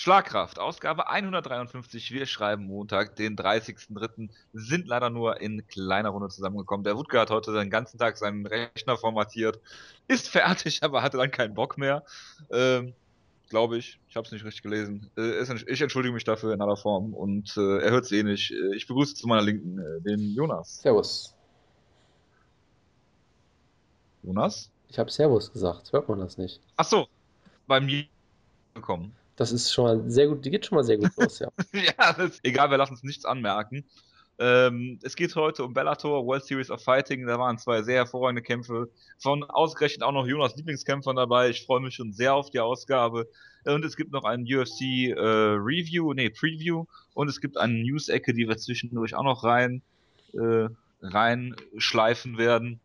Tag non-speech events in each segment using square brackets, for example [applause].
Schlagkraft, Ausgabe 153. Wir schreiben Montag, den 30.03. Sind leider nur in kleiner Runde zusammengekommen. Der Wutke hat heute den ganzen Tag seinen Rechner formatiert, ist fertig, [laughs] aber hatte dann keinen Bock mehr. Ähm, Glaube ich. Ich habe es nicht richtig gelesen. Äh, ich entschuldige mich dafür in aller Form und äh, er hört es eh nicht. Äh, ich begrüße zu meiner Linken äh, den Jonas. Servus. Jonas? Ich habe Servus gesagt. Hört man das nicht? Ach so. Bei mir gekommen. Das ist schon mal sehr gut, die geht schon mal sehr gut los, ja. [laughs] ja, das, egal, wir lassen uns nichts anmerken. Ähm, es geht heute um Bellator, World Series of Fighting. Da waren zwei sehr hervorragende Kämpfe. Von ausgerechnet auch noch Jonas Lieblingskämpfern dabei. Ich freue mich schon sehr auf die Ausgabe. Und es gibt noch ein UFC äh, Review, nee, Preview. Und es gibt eine News-Ecke, die wir zwischendurch auch noch rein, äh, reinschleifen werden.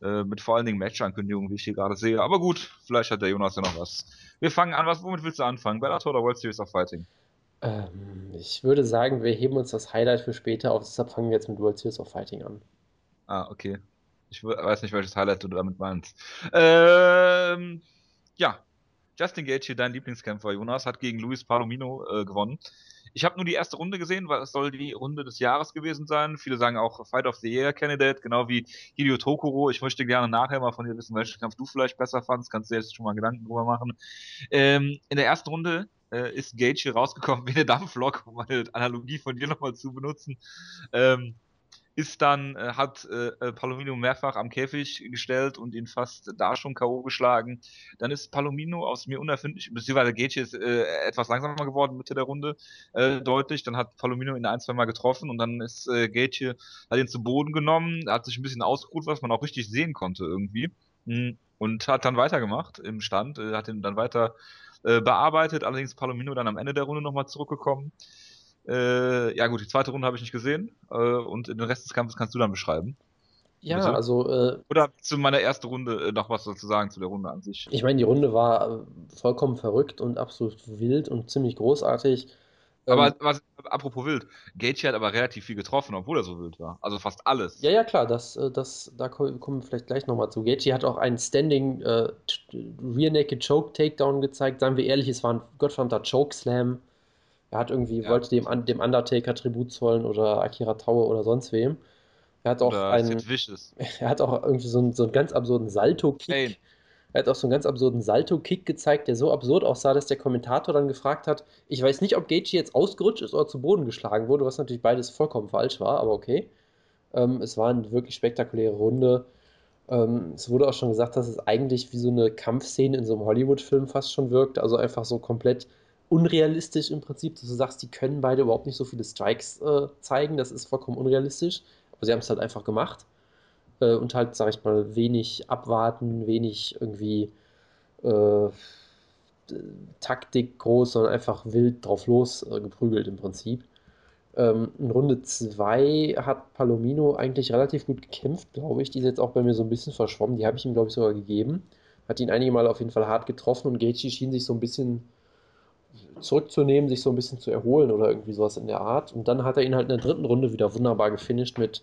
Äh, mit vor allen Dingen Match-Ankündigungen, wie ich hier gerade sehe. Aber gut, vielleicht hat der Jonas ja noch was. Wir fangen an. Was, womit willst du anfangen? Bellator oder World Series of Fighting? Ähm, ich würde sagen, wir heben uns das Highlight für später auf. Deshalb fangen wir jetzt mit World Series of Fighting an. Ah, okay. Ich weiß nicht, welches Highlight du damit meinst. Ähm, ja. Justin Gage, dein Lieblingskämpfer, Jonas, hat gegen Luis Palomino äh, gewonnen. Ich habe nur die erste Runde gesehen, weil es soll die Runde des Jahres gewesen sein. Viele sagen auch Fight of the Year Candidate, genau wie Hideo Tokoro. Ich möchte gerne nachher mal von dir wissen, welchen Kampf du vielleicht besser fandst. Kannst du jetzt schon mal Gedanken drüber machen. Ähm, in der ersten Runde äh, ist Gage hier rausgekommen [laughs] wie eine Dampflok, um eine Analogie von dir nochmal zu benutzen. Ähm, ist dann, äh, hat äh, äh, Palomino mehrfach am Käfig gestellt und ihn fast da schon K.O. geschlagen. Dann ist Palomino aus mir unerfindlich, beziehungsweise Gaethje ist äh, etwas langsamer geworden Mitte der Runde, äh, deutlich. Dann hat Palomino ihn ein, zwei Mal getroffen und dann ist äh, Gaethje, hat ihn zu Boden genommen, hat sich ein bisschen ausgeruht, was man auch richtig sehen konnte irgendwie. Mhm. Und hat dann weitergemacht im Stand, äh, hat ihn dann weiter äh, bearbeitet, allerdings Palomino dann am Ende der Runde nochmal zurückgekommen. Äh, ja gut, die zweite Runde habe ich nicht gesehen äh, und den Rest des Kampfes kannst du dann beschreiben. Ja, Bitte? also. Äh, Oder zu meiner ersten Runde äh, noch was dazu sagen zu der Runde an sich? Ich meine, die Runde war äh, vollkommen verrückt und absolut wild und ziemlich großartig. Aber ähm, was, apropos wild, Gaethje hat aber relativ viel getroffen, obwohl er so wild war. Also fast alles. Ja, ja, klar, das, äh, das, da kommen wir vielleicht gleich nochmal zu. Gaethje hat auch einen Standing äh, Rear Naked Choke Takedown gezeigt. Seien wir ehrlich, es war ein gottverdammter Chokeslam. Er hat irgendwie, ja. wollte dem, dem Undertaker Tribut zollen oder Akira Tower oder sonst wem. Er hat auch oder einen. [laughs] Er hat auch irgendwie so einen, so einen ganz absurden Salto-Kick. Er hat auch so einen ganz absurden Salto-Kick gezeigt, der so absurd aussah, dass der Kommentator dann gefragt hat, ich weiß nicht, ob Gaethje jetzt ausgerutscht ist oder zu Boden geschlagen wurde, was natürlich beides vollkommen falsch war, aber okay. Ähm, es war eine wirklich spektakuläre Runde. Ähm, es wurde auch schon gesagt, dass es eigentlich wie so eine Kampfszene in so einem Hollywood-Film fast schon wirkt, also einfach so komplett unrealistisch im Prinzip, dass du sagst, die können beide überhaupt nicht so viele Strikes äh, zeigen, das ist vollkommen unrealistisch, aber sie haben es halt einfach gemacht äh, und halt, sag ich mal, wenig abwarten, wenig irgendwie äh, Taktik groß, sondern einfach wild drauf los äh, geprügelt im Prinzip. Ähm, in Runde 2 hat Palomino eigentlich relativ gut gekämpft, glaube ich. Die ist jetzt auch bei mir so ein bisschen verschwommen. Die habe ich ihm, glaube ich, sogar gegeben. Hat ihn einige Mal auf jeden Fall hart getroffen und Gaethje schien sich so ein bisschen zurückzunehmen, sich so ein bisschen zu erholen oder irgendwie sowas in der Art. Und dann hat er ihn halt in der dritten Runde wieder wunderbar gefinisht mit,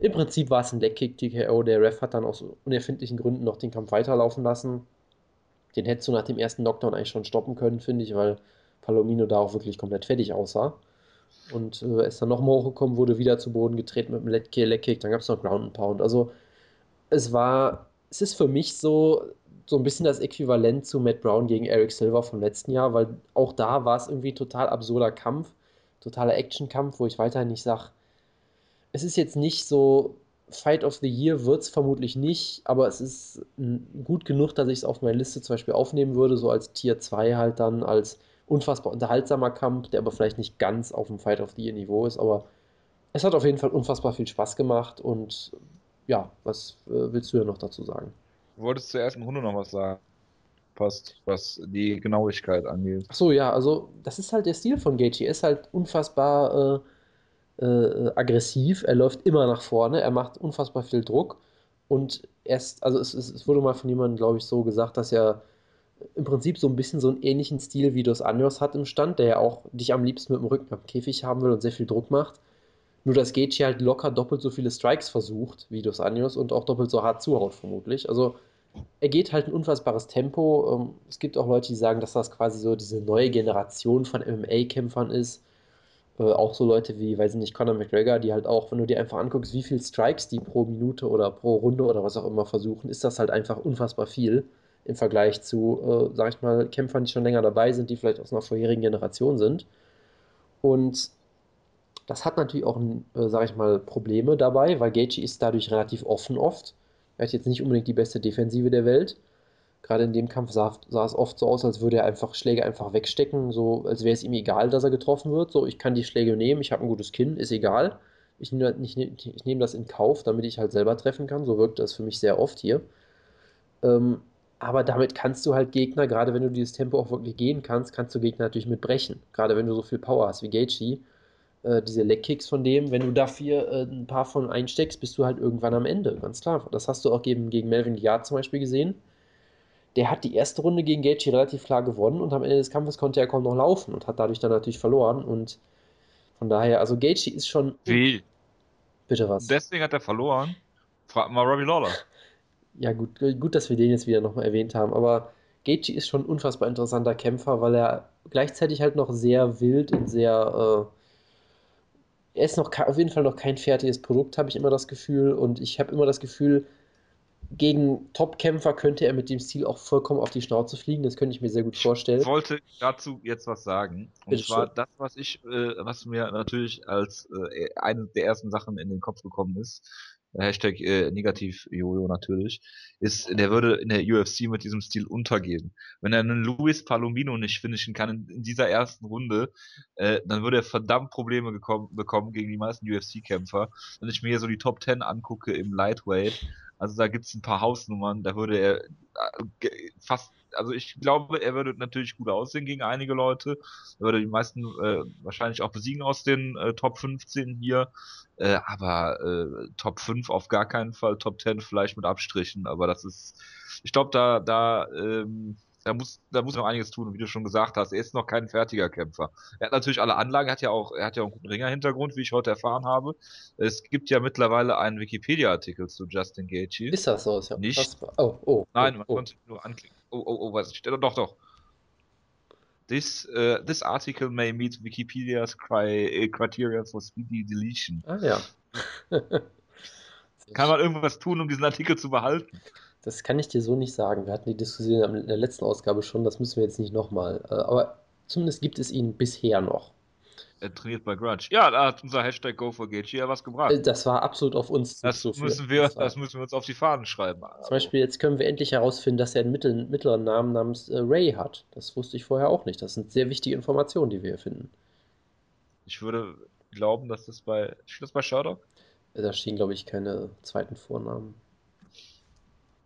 im Prinzip war es ein Leckkick TKO. Der Ref hat dann aus unerfindlichen Gründen noch den Kampf weiterlaufen lassen. Den hättest du nach dem ersten Knockdown eigentlich schon stoppen können, finde ich, weil Palomino da auch wirklich komplett fertig aussah. Und äh, ist dann nochmal hochgekommen, wurde wieder zu Boden getreten mit einem Leckkick, dann gab es noch Ground and Pound. Also es war, es ist für mich so, so ein bisschen das Äquivalent zu Matt Brown gegen Eric Silver vom letzten Jahr, weil auch da war es irgendwie total absurder Kampf, totaler Actionkampf, wo ich weiterhin nicht sage, es ist jetzt nicht so Fight of the Year wird es vermutlich nicht, aber es ist gut genug, dass ich es auf meine Liste zum Beispiel aufnehmen würde, so als Tier 2 halt dann, als unfassbar unterhaltsamer Kampf, der aber vielleicht nicht ganz auf dem Fight of the Year Niveau ist, aber es hat auf jeden Fall unfassbar viel Spaß gemacht und ja, was äh, willst du ja noch dazu sagen? Du wolltest zur ersten Runde noch was sagen. Passt, was die Genauigkeit angeht. Ach so, ja, also das ist halt der Stil von Gaethje. Er ist halt unfassbar äh, äh, aggressiv. Er läuft immer nach vorne. Er macht unfassbar viel Druck. Und erst, also es, es wurde mal von jemandem, glaube ich, so gesagt, dass er im Prinzip so ein bisschen so einen ähnlichen Stil wie Dos Anjos hat im Stand, der ja auch dich am liebsten mit dem Rücken am Käfig haben will und sehr viel Druck macht. Nur dass Gaethje halt locker doppelt so viele Strikes versucht wie Dos Anjos und auch doppelt so hart zuhaut vermutlich. Also er geht halt ein unfassbares Tempo. Ähm, es gibt auch Leute, die sagen, dass das quasi so diese neue Generation von MMA-Kämpfern ist. Äh, auch so Leute wie, weiß ich nicht, Conor McGregor, die halt auch, wenn du dir einfach anguckst, wie viele Strikes die pro Minute oder pro Runde oder was auch immer versuchen, ist das halt einfach unfassbar viel im Vergleich zu, äh, sag ich mal, Kämpfern, die schon länger dabei sind, die vielleicht aus einer vorherigen Generation sind. Und das hat natürlich auch, äh, sag ich mal, Probleme dabei, weil Gaethje ist dadurch relativ offen oft. Er hat jetzt nicht unbedingt die beste Defensive der Welt. Gerade in dem Kampf sah, sah, es oft so aus, als würde er einfach Schläge einfach wegstecken, so als wäre es ihm egal, dass er getroffen wird. So, ich kann die Schläge nehmen, ich habe ein gutes Kinn, ist egal. Ich nehme nehm das in Kauf, damit ich halt selber treffen kann. So wirkt das für mich sehr oft hier. Ähm, aber damit kannst du halt Gegner, gerade wenn du dieses Tempo auch wirklich gehen kannst, kannst du Gegner natürlich mitbrechen. Gerade wenn du so viel Power hast wie Gaethje äh, diese Leckkicks von dem, wenn du dafür äh, ein paar von einsteckst, bist du halt irgendwann am Ende, ganz klar. Das hast du auch gegen, gegen Melvin Yard zum Beispiel gesehen. Der hat die erste Runde gegen Gaethje relativ klar gewonnen und am Ende des Kampfes konnte er kaum noch laufen und hat dadurch dann natürlich verloren und von daher, also Gaethje ist schon... Wie? Bitte was? Deswegen hat er verloren? Frag mal Robbie Lawler. Ja gut, gut, dass wir den jetzt wieder nochmal erwähnt haben, aber Gaethje ist schon ein unfassbar interessanter Kämpfer, weil er gleichzeitig halt noch sehr wild und sehr... Äh, er ist noch auf jeden Fall noch kein fertiges Produkt, habe ich immer das Gefühl. Und ich habe immer das Gefühl, gegen Top-Kämpfer könnte er mit dem Stil auch vollkommen auf die Schnauze fliegen. Das könnte ich mir sehr gut vorstellen. Ich wollte dazu jetzt was sagen. Und Bitte zwar schön. das, was ich, äh, was mir natürlich als äh, eine der ersten Sachen in den Kopf gekommen ist, Hashtag äh, negativ Jojo natürlich, ist, der würde in der UFC mit diesem Stil untergehen. Wenn er einen Luis Palomino nicht finishen kann in, in dieser ersten Runde, äh, dann würde er verdammt Probleme bekommen gegen die meisten UFC-Kämpfer. Wenn ich mir hier so die Top 10 angucke im Lightweight, also da gibt's ein paar Hausnummern, da würde er äh, fast also ich glaube, er würde natürlich gut aussehen gegen einige Leute. Er würde die meisten äh, wahrscheinlich auch besiegen aus den äh, Top 15 hier. Äh, aber äh, Top 5 auf gar keinen Fall, Top 10 vielleicht mit Abstrichen. Aber das ist, ich glaube, da, da, ähm, da muss, da muss noch einiges tun, wie du schon gesagt hast. Er ist noch kein fertiger Kämpfer. Er hat natürlich alle Anlagen, hat ja auch, er hat ja auch einen guten Ringer-Hintergrund, wie ich heute erfahren habe. Es gibt ja mittlerweile einen Wikipedia-Artikel zu Justin Gaethje. Ist das so? Ist ja nicht? Oh, oh. Nein, oh, man oh. konnte nur anklicken. Oh, oh, oh, was? Doch, doch. This, uh, this article may meet Wikipedia's cri criteria for speedy deletion. Ah ja. Kann man irgendwas tun, um diesen Artikel zu behalten? Das kann ich dir so nicht sagen. Wir hatten die Diskussion in der letzten Ausgabe schon, das müssen wir jetzt nicht nochmal. Äh, aber zumindest gibt es ihn bisher noch. Er trainiert bei Grudge. Ja, da hat unser Hashtag GoForGaethje ja was gebracht. Äh, das war absolut auf uns das müssen wir, das, das, müssen wir uns auf die Fahnen schreiben. Also. Zum Beispiel, jetzt können wir endlich herausfinden, dass er einen mittleren, mittleren Namen namens äh, Ray hat. Das wusste ich vorher auch nicht. Das sind sehr wichtige Informationen, die wir hier finden. Ich würde glauben, dass das bei. Steht das bei Sherlock? Da stehen, glaube ich, keine zweiten Vornamen.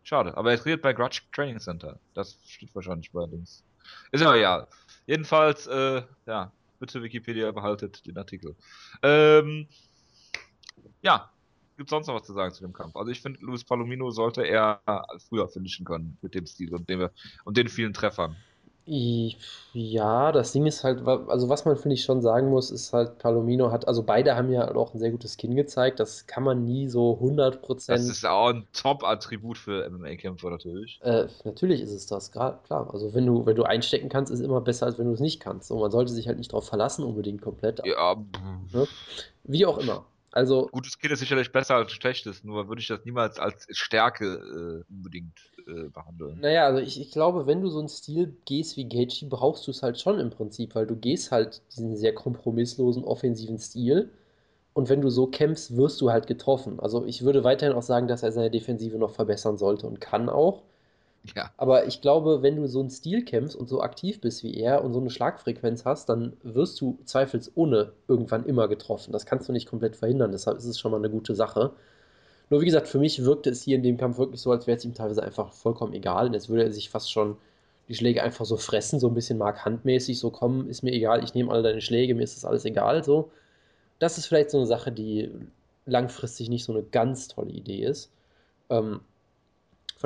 Schade, aber er trainiert bei Grudge Training Center. Das steht wahrscheinlich bei Links. Ist aber ja. Jedenfalls, äh, ja, bitte Wikipedia behaltet den Artikel. Ähm, ja, gibt sonst noch was zu sagen zu dem Kampf? Also ich finde, Luis Palomino sollte er früher finishen können mit dem Stil und, dem, und den vielen Treffern. Ja, das Ding ist halt, also was man finde ich schon sagen muss, ist halt, Palomino hat, also beide haben ja auch ein sehr gutes Kinn gezeigt, das kann man nie so 100%. Das ist auch ein Top-Attribut für MMA-Kämpfer natürlich. Äh, natürlich ist es das, klar. Also wenn du, wenn du einstecken kannst, ist immer besser, als wenn du es nicht kannst. Und man sollte sich halt nicht darauf verlassen, unbedingt komplett. Ja. Ne? Wie auch immer. Also, Gutes Kind ist sicherlich besser als schlechtes, nur würde ich das niemals als Stärke äh, unbedingt äh, behandeln. Naja, also ich, ich glaube, wenn du so einen Stil gehst wie Gaethje, brauchst du es halt schon im Prinzip, weil du gehst halt diesen sehr kompromisslosen offensiven Stil und wenn du so kämpfst, wirst du halt getroffen. Also ich würde weiterhin auch sagen, dass er seine Defensive noch verbessern sollte und kann auch. Ja. Aber ich glaube, wenn du so einen Stil kämpfst und so aktiv bist wie er und so eine Schlagfrequenz hast, dann wirst du zweifelsohne irgendwann immer getroffen. Das kannst du nicht komplett verhindern, deshalb ist es schon mal eine gute Sache. Nur wie gesagt, für mich wirkte es hier in dem Kampf wirklich so, als wäre es ihm teilweise einfach vollkommen egal. Und jetzt würde er sich fast schon die Schläge einfach so fressen, so ein bisschen markantmäßig, so komm, ist mir egal, ich nehme alle deine Schläge, mir ist das alles egal, so. Das ist vielleicht so eine Sache, die langfristig nicht so eine ganz tolle Idee ist. Ähm,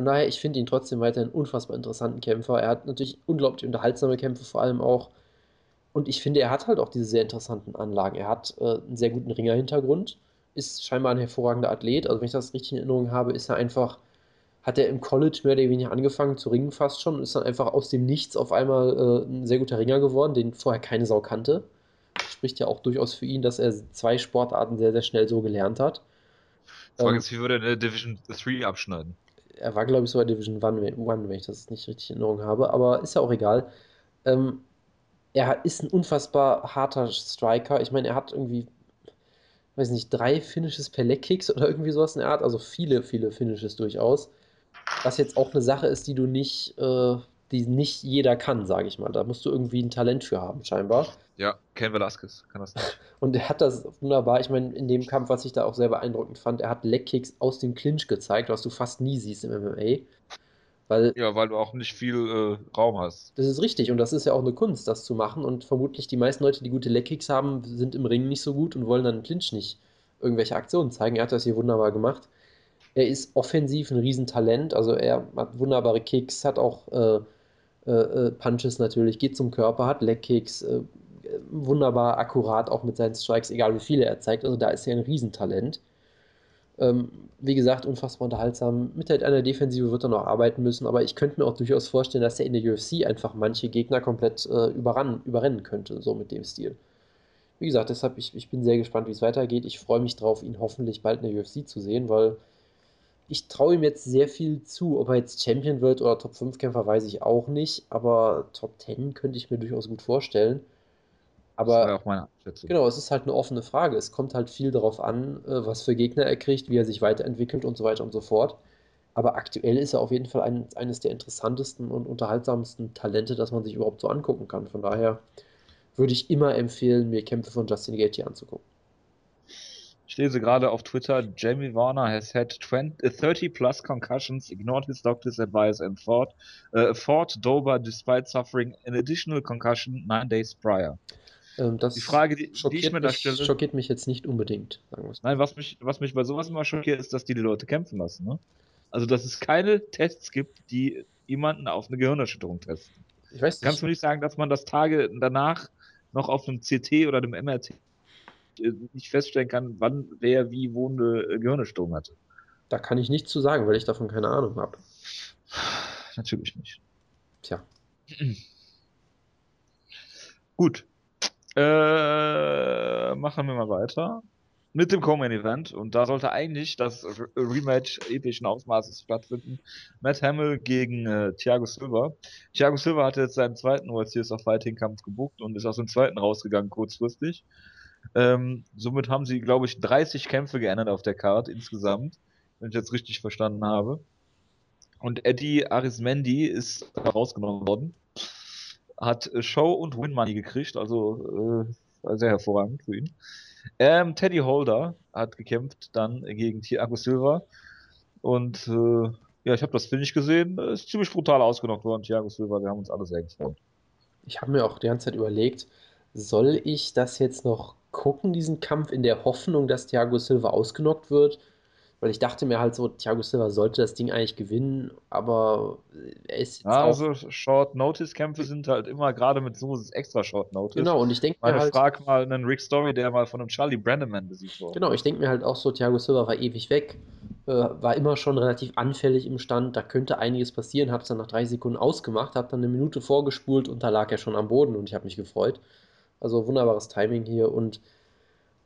von daher, ich finde ihn trotzdem weiterhin unfassbar interessanten Kämpfer. Er hat natürlich unglaublich unterhaltsame Kämpfe vor allem auch. Und ich finde, er hat halt auch diese sehr interessanten Anlagen. Er hat äh, einen sehr guten Ringer-Hintergrund, ist scheinbar ein hervorragender Athlet. Also wenn ich das richtig in Erinnerung habe, ist er einfach hat er im College mehr oder weniger angefangen zu ringen fast schon und ist dann einfach aus dem Nichts auf einmal äh, ein sehr guter Ringer geworden, den vorher keine Sau kannte. Spricht ja auch durchaus für ihn, dass er zwei Sportarten sehr, sehr schnell so gelernt hat. Frage ähm, ist, wie würde er eine Division 3 abschneiden? Er war, glaube ich, sogar Division 1, wenn ich das nicht richtig in Erinnerung habe, aber ist ja auch egal. Ähm, er ist ein unfassbar harter Striker. Ich meine, er hat irgendwie, weiß nicht, drei Finishes per Leg Kicks oder irgendwie sowas in der Art, also viele, viele Finishes durchaus. Was jetzt auch eine Sache ist, die du nicht, äh, die nicht jeder kann, sage ich mal. Da musst du irgendwie ein Talent für haben, scheinbar. Ja, Ken Velasquez kann das nicht. [laughs] Und er hat das wunderbar, ich meine, in dem Kampf, was ich da auch sehr beeindruckend fand, er hat Leg-Kicks aus dem Clinch gezeigt, was du fast nie siehst im MMA. Weil, ja, weil du auch nicht viel äh, Raum hast. Das ist richtig und das ist ja auch eine Kunst, das zu machen. Und vermutlich die meisten Leute, die gute Leg-Kicks haben, sind im Ring nicht so gut und wollen dann im Clinch nicht irgendwelche Aktionen zeigen. Er hat das hier wunderbar gemacht. Er ist offensiv ein Riesentalent, also er hat wunderbare Kicks, hat auch äh, äh, äh Punches natürlich, geht zum Körper, hat Leg-Kicks, äh, wunderbar akkurat auch mit seinen Strikes, egal wie viele er zeigt. Also da ist er ein Riesentalent. Ähm, wie gesagt, unfassbar unterhaltsam. Mit halt einer Defensive wird er noch arbeiten müssen, aber ich könnte mir auch durchaus vorstellen, dass er in der UFC einfach manche Gegner komplett äh, überran, überrennen könnte, so mit dem Stil. Wie gesagt, deshalb, ich, ich bin sehr gespannt, wie es weitergeht. Ich freue mich drauf, ihn hoffentlich bald in der UFC zu sehen, weil ich traue ihm jetzt sehr viel zu. Ob er jetzt Champion wird oder Top 5 Kämpfer, weiß ich auch nicht, aber Top 10 könnte ich mir durchaus gut vorstellen. Aber das auch meine Einschätzung. genau, es ist halt eine offene Frage. Es kommt halt viel darauf an, äh, was für Gegner er kriegt, wie er sich weiterentwickelt und so weiter und so fort. Aber aktuell ist er auf jeden Fall ein, eines der interessantesten und unterhaltsamsten Talente, das man sich überhaupt so angucken kann. Von daher würde ich immer empfehlen, mir Kämpfe von Justin Gaethje anzugucken. Ich lese gerade auf Twitter, Jamie Warner has had 20, 30 plus concussions, ignored his doctor's advice and fought, uh, fought Dober despite suffering an additional concussion nine days prior. Ähm, das die Frage, die, die ich mir da stelle. schockiert mich jetzt nicht unbedingt. Nein, was mich, was mich bei sowas immer schockiert, ist, dass die die Leute kämpfen lassen. Ne? Also, dass es keine Tests gibt, die jemanden auf eine Gehirnerschütterung testen. Ich weiß nicht. Kannst du nicht sagen, dass man das Tage danach noch auf einem CT oder einem MRT nicht feststellen kann, wann wer wie wo eine Gehirnerschütterung hatte? Da kann ich nichts zu sagen, weil ich davon keine Ahnung habe. Natürlich nicht. Tja. [clears throat] Gut, äh, machen wir mal weiter mit dem Coleman Event und da sollte eigentlich das Rematch epischen Ausmaßes stattfinden. Matt Hamill gegen äh, Thiago Silva. Thiago Silva hatte jetzt seinen zweiten World Series of Fighting Kampf gebucht und ist aus dem zweiten rausgegangen kurzfristig. Ähm, somit haben sie, glaube ich, 30 Kämpfe geändert auf der Card insgesamt, wenn ich jetzt richtig verstanden habe. Und Eddie Arismendi ist rausgenommen worden hat äh, Show und Win Money gekriegt, also äh, sehr hervorragend für ihn. Ähm, Teddy Holder hat gekämpft dann gegen Thiago Silva und äh, ja, ich habe das Finish gesehen, ist ziemlich brutal ausgenockt worden, Thiago Silva, wir haben uns alle sehr gefreut. Ich habe mir auch die ganze Zeit überlegt, soll ich das jetzt noch gucken, diesen Kampf, in der Hoffnung, dass Thiago Silva ausgenockt wird? Weil ich dachte mir halt so, Thiago Silva sollte das Ding eigentlich gewinnen, aber er ist jetzt ja, also Short-Notice-Kämpfe sind halt immer gerade mit so extra Short-Notice. Genau, und ich denke mir halt... frag mal einen Rick Story, der mal von einem Charlie Brandeman besiegt wurde. Genau, ich denke mir halt auch so, Thiago Silva war ewig weg, äh, war immer schon relativ anfällig im Stand, da könnte einiges passieren, hab's dann nach drei Sekunden ausgemacht, hab dann eine Minute vorgespult und da lag er schon am Boden und ich habe mich gefreut. Also wunderbares Timing hier und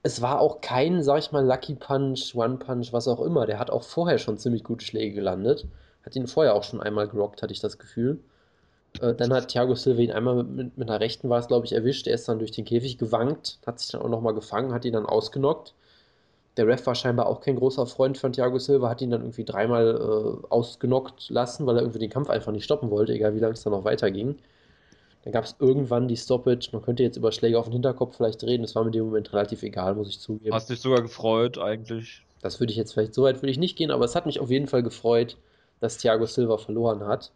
es war auch kein, sag ich mal, Lucky Punch, One Punch, was auch immer. Der hat auch vorher schon ziemlich gute Schläge gelandet. Hat ihn vorher auch schon einmal gerockt, hatte ich das Gefühl. Äh, dann hat Thiago Silva ihn einmal mit, mit, einer rechten war es, glaube ich, erwischt. Er ist dann durch den Käfig gewankt, hat sich dann auch nochmal gefangen, hat ihn dann ausgenockt. Der Ref war scheinbar auch kein großer Freund von Thiago Silva, hat ihn dann irgendwie dreimal äh, ausgenockt lassen, weil er irgendwie den Kampf einfach nicht stoppen wollte, egal wie lange es dann noch weiterging. Dann gab es irgendwann die Stoppage. Man könnte jetzt über Schläge auf den Hinterkopf vielleicht reden. Das war mir in dem Moment relativ egal, muss ich zugeben. Hast dich sogar gefreut, eigentlich? Das würde ich jetzt vielleicht so weit würde ich nicht gehen, aber es hat mich auf jeden Fall gefreut, dass Thiago Silva verloren hat.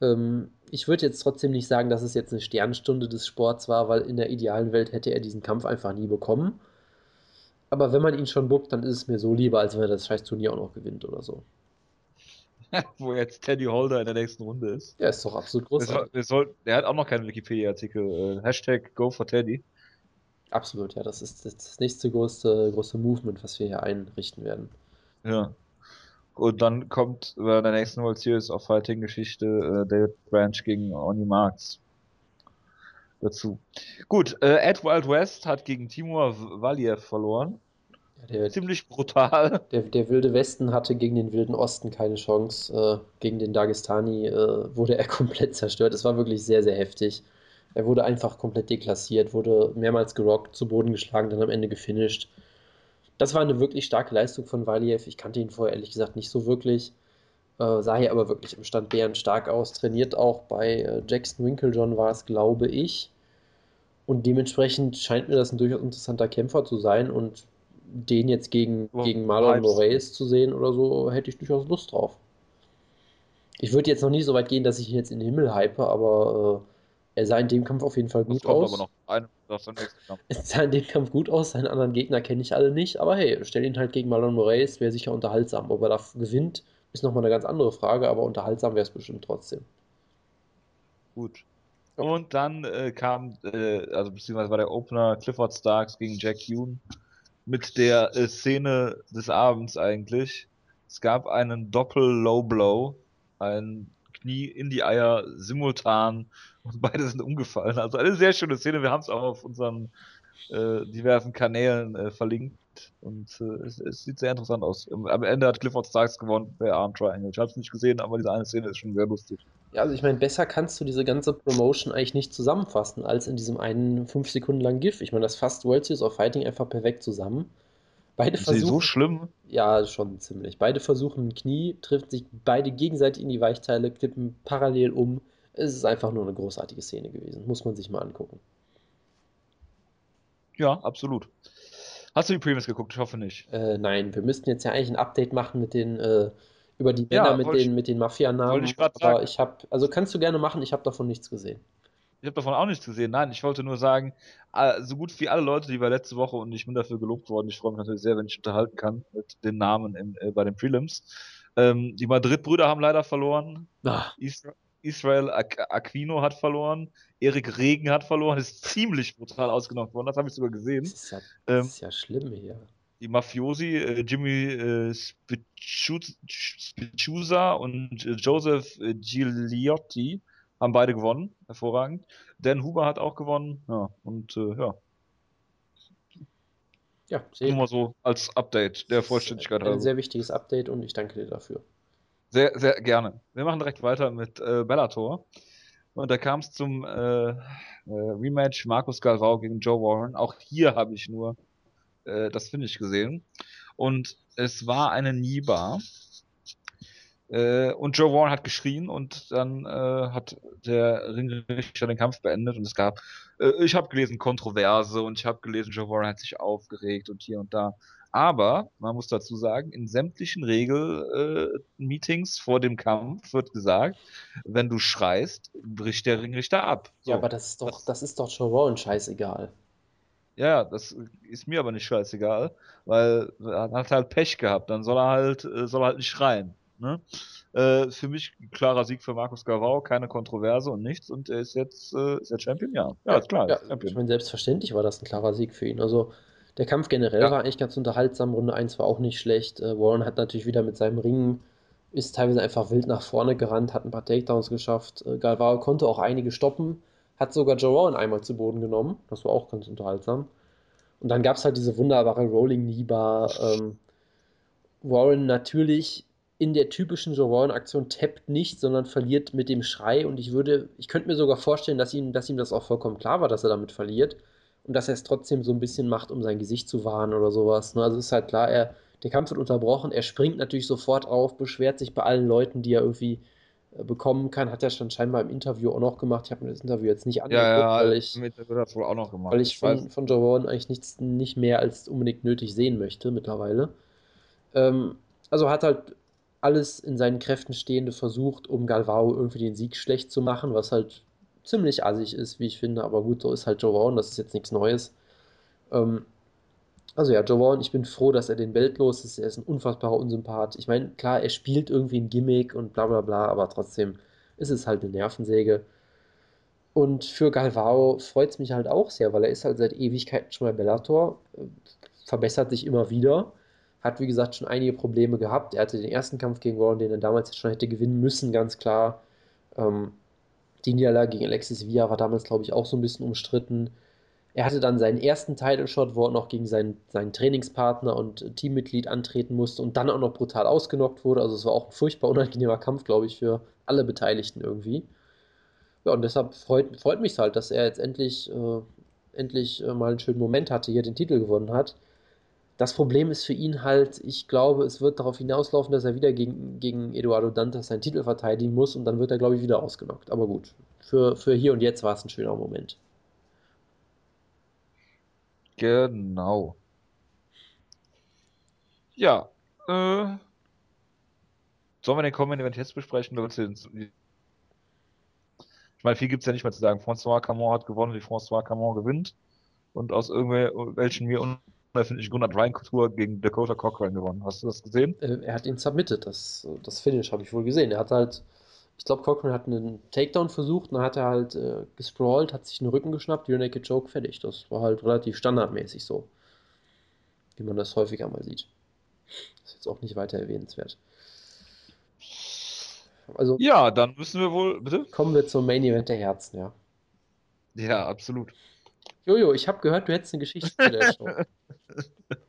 Ähm, ich würde jetzt trotzdem nicht sagen, dass es jetzt eine Sternstunde des Sports war, weil in der idealen Welt hätte er diesen Kampf einfach nie bekommen. Aber wenn man ihn schon buckt, dann ist es mir so lieber, als wenn er das scheiß Turnier auch noch gewinnt oder so. [laughs] wo jetzt Teddy Holder in der nächsten Runde ist. Ja, ist doch absolut großartig. Wir soll, der hat auch noch keinen Wikipedia-Artikel. Äh, Hashtag Go for Teddy. Absolut, ja. Das ist das nächste große, große Movement, was wir hier einrichten werden. Ja. Und dann kommt bei der nächsten World Series of Fighting Geschichte äh, David Branch gegen Oni Marks dazu. Gut, äh, Ed Wild West hat gegen Timur Valiev verloren. Der, Ziemlich brutal. [laughs] Der, der Wilde Westen hatte gegen den Wilden Osten keine Chance. Äh, gegen den Dagestani äh, wurde er [laughs] komplett zerstört. Es war wirklich sehr, sehr heftig. Er wurde einfach komplett deklassiert, wurde mehrmals gerockt, zu Boden geschlagen, dann am Ende gefinisht. Das war eine wirklich starke Leistung von Valiev. Ich kannte ihn vorher ehrlich gesagt nicht so wirklich. Äh, sah hier aber wirklich im Stand stark aus. Trainiert auch bei äh, Jackson Winklejohn war es, glaube ich. Und dementsprechend scheint mir das ein durchaus interessanter Kämpfer zu sein. Und den jetzt gegen, oh, gegen Marlon Moraes zu sehen oder so, hätte ich durchaus Lust drauf. Ich würde jetzt noch nicht so weit gehen, dass ich ihn jetzt in den Himmel hype, aber äh, er sah in dem Kampf auf jeden Fall gut aus. Ein, [laughs] es sah in dem Kampf gut aus, seine anderen Gegner kenne ich alle nicht, aber hey, stell ihn halt gegen Marlon Moraes, wäre sicher unterhaltsam. Ob er da gewinnt, ist nochmal eine ganz andere Frage, aber unterhaltsam wäre es bestimmt trotzdem. Gut. Okay. Und dann äh, kam, äh, also beziehungsweise war der Opener Clifford Starks gegen Jack Hume mit der äh, Szene des Abends eigentlich. Es gab einen Doppel-Low Blow, ein Knie in die Eier simultan und [laughs] beide sind umgefallen. Also eine sehr schöne Szene. Wir haben es auch auf unseren äh, diversen Kanälen äh, verlinkt und äh, es, es, sieht sehr interessant aus. Am Ende hat Clifford Starks gewonnen bei Arm Triangle. Ich habe es nicht gesehen, aber diese eine Szene ist schon sehr lustig. Ja, also ich meine, besser kannst du diese ganze Promotion eigentlich nicht zusammenfassen als in diesem einen 5 Sekunden langen GIF. Ich meine, das fasst World Series of Fighting einfach perfekt zusammen. Beide ist versuchen. so schlimm? Ja, schon ziemlich. Beide versuchen ein Knie, trifft sich beide gegenseitig in die Weichteile, klippen parallel um. Es ist einfach nur eine großartige Szene gewesen. Muss man sich mal angucken. Ja, absolut. Hast du die Previews geguckt? Ich hoffe nicht. Äh, nein, wir müssten jetzt ja eigentlich ein Update machen mit den äh, über die Männer ja, mit, den, mit den Mafia-Namen. Ich aber sagen. ich habe, also kannst du gerne machen, ich habe davon nichts gesehen. Ich habe davon auch nichts gesehen. Nein, ich wollte nur sagen, so gut wie alle Leute, die wir letzte Woche und ich bin dafür gelobt worden. Ich freue mich natürlich sehr, wenn ich unterhalten kann mit den Namen im, äh, bei den Prelims. Ähm, die Madrid-Brüder haben leider verloren. Ah. Isra Israel Aquino hat verloren. Erik Regen hat verloren. Ist ziemlich brutal ausgenommen worden. Das habe ich sogar gesehen. Das ist ja, das ähm, ist ja schlimm hier die Mafiosi, äh, Jimmy äh, Spicciusa und äh, Joseph äh, Gigliotti haben beide gewonnen. Hervorragend. Dan Huber hat auch gewonnen. Ja, und äh, ja. Ja, sehr Nur mal so als Update der Vollständigkeit. Ein also. sehr wichtiges Update und ich danke dir dafür. Sehr, sehr gerne. Wir machen direkt weiter mit äh, Bellator. Und da kam es zum Rematch Markus Galvao gegen Joe Warren. Auch hier habe ich nur äh, das ich gesehen. Und es war eine Niba. Äh, und Joe Warren hat geschrien und dann äh, hat der Ringrichter den Kampf beendet und es gab, äh, ich habe gelesen, Kontroverse und ich habe gelesen, Joe Warren hat sich aufgeregt und hier und da. Aber man muss dazu sagen, in sämtlichen Regel-Meetings äh, vor dem Kampf wird gesagt, wenn du schreist, bricht der Ringrichter ab. So. Ja, aber das ist doch, das ist doch Joe Warren scheißegal. Ja, das ist mir aber nicht scheißegal, weil er hat halt Pech gehabt. Dann soll er halt, äh, soll er halt nicht schreien. Ne? Äh, für mich klarer Sieg für Markus Gavau, keine Kontroverse und nichts. Und er ist jetzt äh, ist er Champion, ja. Ja, ist klar. Ja, ich meine, selbstverständlich war das ein klarer Sieg für ihn. Also der Kampf generell ja. war eigentlich ganz unterhaltsam. Runde 1 war auch nicht schlecht. Äh, Warren hat natürlich wieder mit seinem Ringen ist teilweise einfach wild nach vorne gerannt, hat ein paar Takedowns geschafft. Äh, Galvao konnte auch einige stoppen hat sogar Joe Rowan einmal zu Boden genommen. Das war auch ganz unterhaltsam. Und dann gab es halt diese wunderbare Rolling Knee Bar. Ähm, Warren natürlich in der typischen Joe Warren-Aktion tappt nicht, sondern verliert mit dem Schrei. Und ich würde, ich könnte mir sogar vorstellen, dass ihm, dass ihm das auch vollkommen klar war, dass er damit verliert. Und dass er es trotzdem so ein bisschen macht, um sein Gesicht zu wahren oder sowas. Ne? Also ist halt klar, er, der Kampf wird unterbrochen, er springt natürlich sofort auf, beschwert sich bei allen Leuten, die er irgendwie bekommen kann, hat er schon scheinbar im Interview auch noch gemacht. Ich habe mir das Interview jetzt nicht angeguckt, ja, ja, weil ich, das wohl auch noch gemacht. Weil ich von, von Joe Warren eigentlich nichts nicht mehr als unbedingt nötig sehen möchte mittlerweile. Ähm, also hat halt alles in seinen Kräften Stehende versucht, um Galvao irgendwie den Sieg schlecht zu machen, was halt ziemlich assig ist, wie ich finde. Aber gut, so ist halt Joe Warren, das ist jetzt nichts Neues. Ähm, also ja, Joe Warren, ich bin froh, dass er den Belt los ist. Er ist ein unfassbarer Unsympath. Ich meine, klar, er spielt irgendwie ein Gimmick und bla bla bla, aber trotzdem ist es halt eine Nervensäge. Und für Galvao freut es mich halt auch sehr, weil er ist halt seit Ewigkeiten schon bei Bellator, verbessert sich immer wieder. Hat, wie gesagt, schon einige Probleme gehabt. Er hatte den ersten Kampf gegen Warren, den er damals schon hätte gewinnen müssen, ganz klar. Ähm, die Niederlage gegen Alexis Villa war damals, glaube ich, auch so ein bisschen umstritten. Er hatte dann seinen ersten Title-Shot, wo er noch gegen seinen, seinen Trainingspartner und Teammitglied antreten musste und dann auch noch brutal ausgenockt wurde. Also es war auch ein furchtbar unangenehmer Kampf, glaube ich, für alle Beteiligten irgendwie. Ja, und deshalb freut, freut mich halt, dass er jetzt endlich, äh, endlich äh, mal einen schönen Moment hatte, hier den Titel gewonnen hat. Das Problem ist für ihn halt, ich glaube, es wird darauf hinauslaufen, dass er wieder gegen, gegen Eduardo Dantas seinen Titel verteidigen muss und dann wird er, glaube ich, wieder ausgenockt. Aber gut, für, für hier und jetzt war es ein schöner Moment. Genau. Ja, äh, sollen wir den Common Event jetzt besprechen? Ich meine, viel gibt es ja nicht mehr zu sagen. François Camon hat gewonnen, wie François Camon gewinnt. Und aus irgendwelchen mir unerfindlichen Grund hat Ryan Couture gegen Dakota Cochran gewonnen. Hast du das gesehen? Äh, er hat ihn submitted, das, das Finish habe ich wohl gesehen. Er hat halt, ich glaube, Cochran hat einen Takedown versucht, dann hat er halt äh, gesprawlt, hat sich den Rücken geschnappt, Rear Naked Joke, fertig. Das war halt relativ standardmäßig so. Wie man das häufiger mal sieht. Ist jetzt auch nicht weiter erwähnenswert. Also, ja, dann müssen wir wohl, bitte? Kommen wir zum Main Event der Herzen, ja. Ja, absolut. Jojo, ich habe gehört, du hättest eine Geschichte zu der Show. [laughs]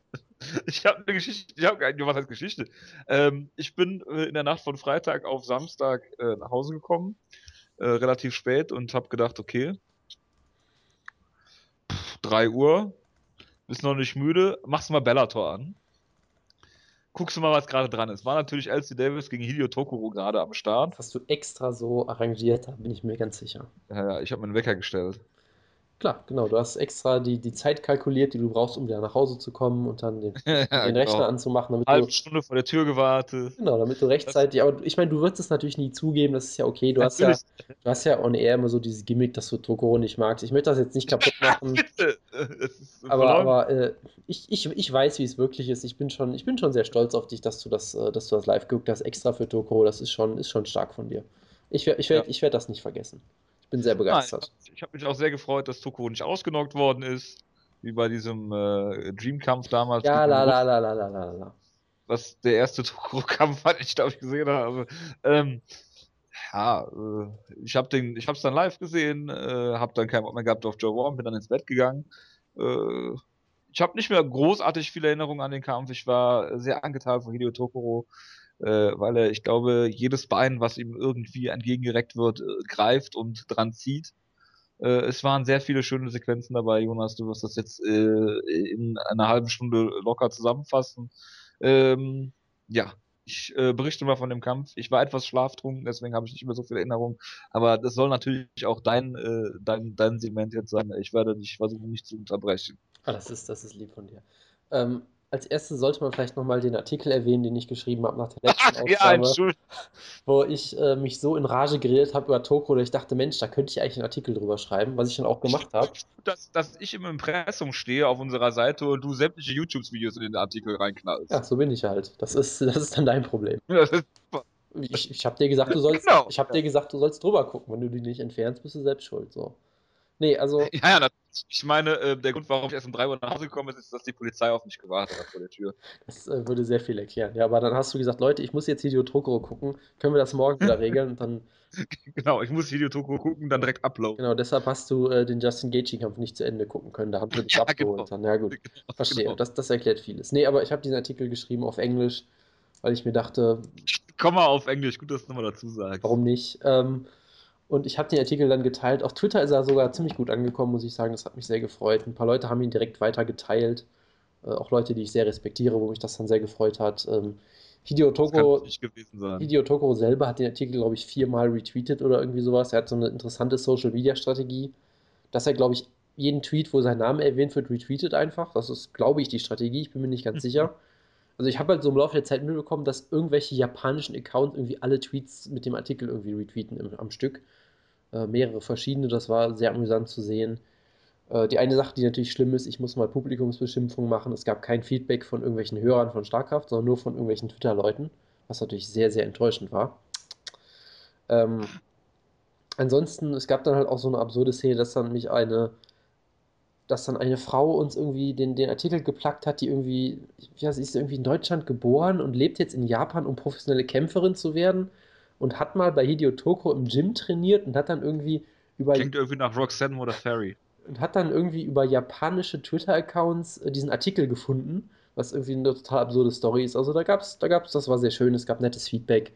[laughs] ich habe eine Geschichte, ich habe was heißt Geschichte? Ähm, ich bin äh, in der Nacht von Freitag auf Samstag äh, nach Hause gekommen, äh, relativ spät und habe gedacht, okay, 3 Uhr, bist noch nicht müde, machst mal Bellator an. Guckst du mal, was gerade dran ist. War natürlich Elsie Davis gegen Hideo Tokoro gerade am Start. hast du extra so arrangiert, da bin ich mir ganz sicher. Ja, ja, ich habe meinen Wecker gestellt. Klar, genau. Du hast extra die, die Zeit kalkuliert, die du brauchst, um wieder nach Hause zu kommen und dann den, [laughs] ja, den genau. Rechner anzumachen. Damit Halbe du, Stunde vor der Tür gewartet. Genau, damit du rechtzeitig. Aber ich meine, du wirst es natürlich nie zugeben, das ist ja okay. Du hast ja, du hast ja on air immer so dieses Gimmick, dass du Tokoro nicht magst. Ich möchte das jetzt nicht [laughs] kaputt machen. Bitte! aber aber äh, ich, ich, ich weiß, wie es wirklich ist. Ich bin, schon, ich bin schon sehr stolz auf dich, dass du das, äh, dass du das live geguckt hast, extra für Tokoro. Das ist schon, ist schon stark von dir. Ich, ich werde ja. ich werd das nicht vergessen. Ich bin sehr begeistert. Nein, ich habe mich auch sehr gefreut, dass Toko nicht ausgenockt worden ist, wie bei diesem äh, Dream-Kampf damals. Ja, la, la, la, la, la, la, la. Was der erste [laughs] Toko-Kampf war, ich glaube, ich gesehen habe. Ähm, ja, äh, ich habe den, ich habe es dann live gesehen, äh, habe dann keinen Bock mehr gehabt auf Joe Warren, bin dann ins Bett gegangen. Äh, ich habe nicht mehr großartig viele Erinnerungen an den Kampf. Ich war sehr angetan von Hideo Tokoro äh, weil er, ich glaube, jedes Bein, was ihm irgendwie entgegengereckt wird, äh, greift und dran zieht. Äh, es waren sehr viele schöne Sequenzen dabei, Jonas. Du wirst das jetzt äh, in einer halben Stunde locker zusammenfassen. Ähm, ja, ich äh, berichte mal von dem Kampf. Ich war etwas schlaftrunken, deswegen habe ich nicht mehr so viele Erinnerungen. Aber das soll natürlich auch dein, äh, dein, dein Segment jetzt sein. Ich werde dich versuchen, nicht zu unterbrechen. Ah, das ist, das ist lieb von dir. Ähm, als erstes sollte man vielleicht nochmal den Artikel erwähnen, den ich geschrieben habe nach der [laughs] letzten Ach, Ausgabe, ja, wo ich äh, mich so in Rage geredet habe über Toko, dass ich dachte, Mensch, da könnte ich eigentlich einen Artikel drüber schreiben, was ich dann auch gemacht habe. Dass, dass ich im Impressum stehe auf unserer Seite und du sämtliche YouTube-Videos in den Artikel reinknallst. Ja, so bin ich halt. Das ist, [laughs] das ist dann dein Problem. ich ich habe dir gesagt, du sollst, genau. ich habe dir gesagt, du sollst drüber gucken. Wenn du die nicht entfernst, bist du selbst schuld. So. Nee, also. [laughs] Ja, ja, ich meine, äh, der Grund, warum ich erst um 3 Uhr nach Hause gekommen bin, ist, dass die Polizei auf mich gewartet hat vor der Tür. Das äh, würde sehr viel erklären. Ja, aber dann hast du gesagt, Leute, ich muss jetzt Hideo Tokoro gucken. Können wir das morgen wieder [laughs] regeln? Und dann. [laughs] Genau, ich muss Hideo Tokoro gucken, dann direkt uploaden. Genau, deshalb hast du äh, den Justin Gaethje-Kampf nicht zu Ende gucken können. Da haben wir dich ja, abgeholt. Genau. Dann. Ja, gut. Genau, Verstehe. Genau. Das, das erklärt vieles. Nee, aber ich habe diesen Artikel geschrieben auf Englisch, weil ich mir dachte. Komm mal auf Englisch, gut, dass du nochmal dazu sagst. Warum nicht? Ähm, und ich habe den Artikel dann geteilt. Auf Twitter ist er sogar ziemlich gut angekommen, muss ich sagen. Das hat mich sehr gefreut. Ein paar Leute haben ihn direkt weiter geteilt. Äh, auch Leute, die ich sehr respektiere, wo mich das dann sehr gefreut hat. Ähm, Hideo Toko, Hideo Toko selber hat den Artikel, glaube ich, viermal retweetet oder irgendwie sowas. Er hat so eine interessante Social-Media-Strategie, dass er, glaube ich, jeden Tweet, wo sein Name erwähnt wird, retweetet einfach. Das ist, glaube ich, die Strategie. Ich bin mir nicht ganz [laughs] sicher. Also ich habe halt so im Laufe der Zeit mitbekommen, dass irgendwelche japanischen Accounts irgendwie alle Tweets mit dem Artikel irgendwie retweeten im, am Stück. Äh, mehrere verschiedene, das war sehr amüsant zu sehen. Äh, die eine Sache, die natürlich schlimm ist, ich muss mal Publikumsbeschimpfung machen. Es gab kein Feedback von irgendwelchen Hörern von Starkraft, sondern nur von irgendwelchen Twitter-Leuten, was natürlich sehr, sehr enttäuschend war. Ähm, ansonsten, es gab dann halt auch so eine absurde Szene, dass dann mich eine dass dann eine Frau uns irgendwie den, den Artikel geplackt hat, die irgendwie, ja, sie ist irgendwie in Deutschland geboren und lebt jetzt in Japan, um professionelle Kämpferin zu werden und hat mal bei Hideo Toko im Gym trainiert und hat dann irgendwie über. Klingt irgendwie nach Roxanne oder Ferry. Und hat dann irgendwie über japanische Twitter-Accounts äh, diesen Artikel gefunden, was irgendwie eine total absurde Story ist. Also da gab's, da gab's, das war sehr schön, es gab nettes Feedback.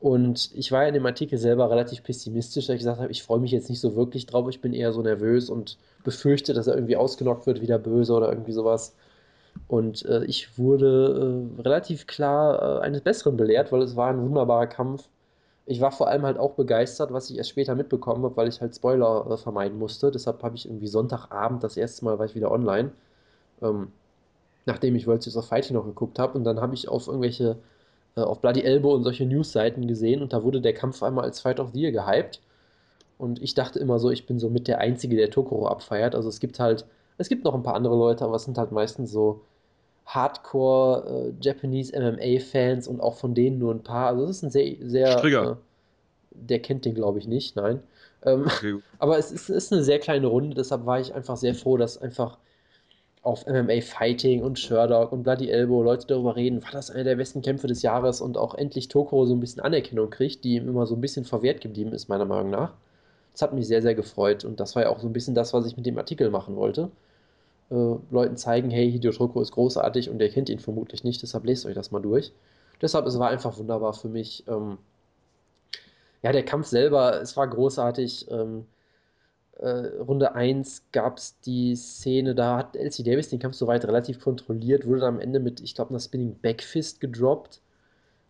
Und ich war in dem Artikel selber relativ pessimistisch, da ich gesagt habe, ich freue mich jetzt nicht so wirklich drauf, ich bin eher so nervös und befürchte, dass er irgendwie ausgenockt wird, wieder böse oder irgendwie sowas. Und äh, ich wurde äh, relativ klar äh, eines Besseren belehrt, weil es war ein wunderbarer Kampf. Ich war vor allem halt auch begeistert, was ich erst später mitbekommen habe, weil ich halt Spoiler äh, vermeiden musste. Deshalb habe ich irgendwie Sonntagabend das erste Mal war ich wieder online, ähm, nachdem ich World Series of Fighting noch geguckt habe. Und dann habe ich auf irgendwelche äh, auf Bloody Elbow und solche News-Seiten gesehen und da wurde der Kampf einmal als Fight of the Year gehypt. Und ich dachte immer so, ich bin so mit der Einzige, der Tokoro abfeiert. Also es gibt halt, es gibt noch ein paar andere Leute, aber es sind halt meistens so Hardcore äh, Japanese MMA-Fans und auch von denen nur ein paar. Also es ist ein sehr, sehr. Äh, der kennt den, glaube ich, nicht, nein. Ähm, okay. [laughs] Aber es ist, ist eine sehr kleine Runde, deshalb war ich einfach sehr froh, dass einfach auf MMA Fighting und Sherdog und Bloody Elbow Leute darüber reden, war das einer der besten Kämpfe des Jahres und auch endlich Tokoro so ein bisschen Anerkennung kriegt, die ihm immer so ein bisschen verwehrt geblieben ist, meiner Meinung nach. Das hat mich sehr, sehr gefreut und das war ja auch so ein bisschen das, was ich mit dem Artikel machen wollte. Äh, Leuten zeigen, hey, Hideo Tokoro ist großartig und ihr kennt ihn vermutlich nicht, deshalb lest euch das mal durch. Deshalb, es war einfach wunderbar für mich. Ähm, ja, der Kampf selber, es war großartig. Ähm, äh, Runde 1 gab es die Szene, da hat Elsie Davis den Kampf soweit relativ kontrolliert, wurde dann am Ende mit, ich glaube, einer Spinning Backfist gedroppt,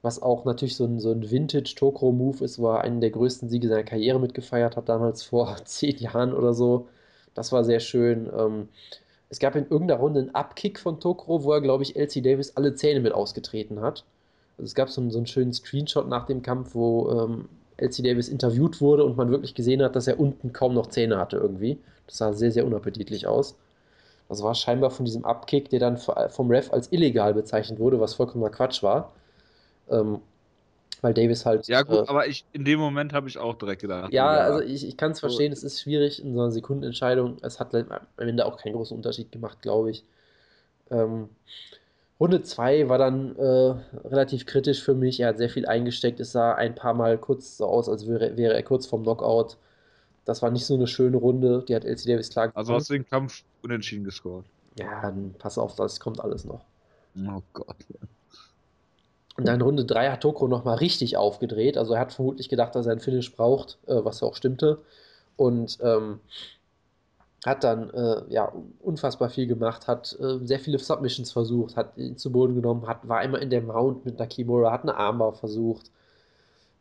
was auch natürlich so ein, so ein Vintage-Tokro-Move ist, wo er einen der größten Siege seiner Karriere mitgefeiert hat, damals vor [laughs] zehn Jahren oder so. Das war sehr schön. Ähm, es gab in irgendeiner Runde einen Abkick von Tokro, wo er, glaube ich, Elsie Davis alle Zähne mit ausgetreten hat. Also es gab so einen, so einen schönen Screenshot nach dem Kampf, wo ähm, LC Davis interviewt wurde und man wirklich gesehen hat, dass er unten kaum noch Zähne hatte irgendwie. Das sah sehr, sehr unappetitlich aus. Das war scheinbar von diesem Abkick, der dann vom Ref als illegal bezeichnet wurde, was vollkommener Quatsch war. Ähm, weil Davis halt. Ja, gut, äh, aber ich, in dem Moment habe ich auch direkt gedacht. Ja, ja. also ich, ich kann es verstehen, es ist schwierig in so einer Sekundenentscheidung. Es hat am Ende auch keinen großen Unterschied gemacht, glaube ich. Ähm, Runde 2 war dann äh, relativ kritisch für mich. Er hat sehr viel eingesteckt. Es sah ein paar Mal kurz so aus, als wäre, wäre er kurz vorm Knockout. Das war nicht so eine schöne Runde. Die hat LC Davis klar gewonnen. Also hast du den Kampf unentschieden gescored? Ja, dann pass auf, das kommt alles noch. Oh Gott. Und dann Runde 3 hat Toko nochmal richtig aufgedreht. Also er hat vermutlich gedacht, dass er ein Finish braucht, äh, was auch stimmte. Und ähm, hat dann äh, ja unfassbar viel gemacht, hat äh, sehr viele Submissions versucht, hat ihn zu Boden genommen, hat, war immer in der Mount mit Nakimura, hat eine Armbar versucht,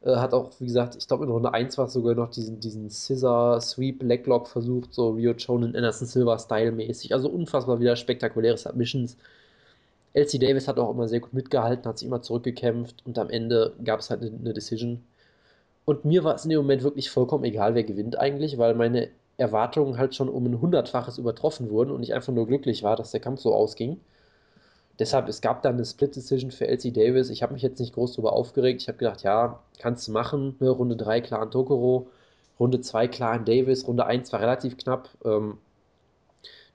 äh, hat auch, wie gesagt, ich glaube in Runde 1 war es sogar noch diesen, diesen Scissor Sweep Leglock versucht, so Rio Chonen Anderson Silver Style mäßig, also unfassbar wieder spektakuläre Submissions. LC Davis hat auch immer sehr gut mitgehalten, hat sich immer zurückgekämpft und am Ende gab es halt eine, eine Decision. Und mir war es in dem Moment wirklich vollkommen egal, wer gewinnt eigentlich, weil meine Erwartungen halt schon um ein hundertfaches übertroffen wurden und ich einfach nur glücklich war, dass der Kampf so ausging. Deshalb, es gab dann eine Split-Decision für LC Davis. Ich habe mich jetzt nicht groß darüber aufgeregt. Ich habe gedacht, ja, kannst du machen. Ne, Runde 3 klar an Tokoro, Runde 2 klar an Davis, Runde 1 war relativ knapp. Ähm,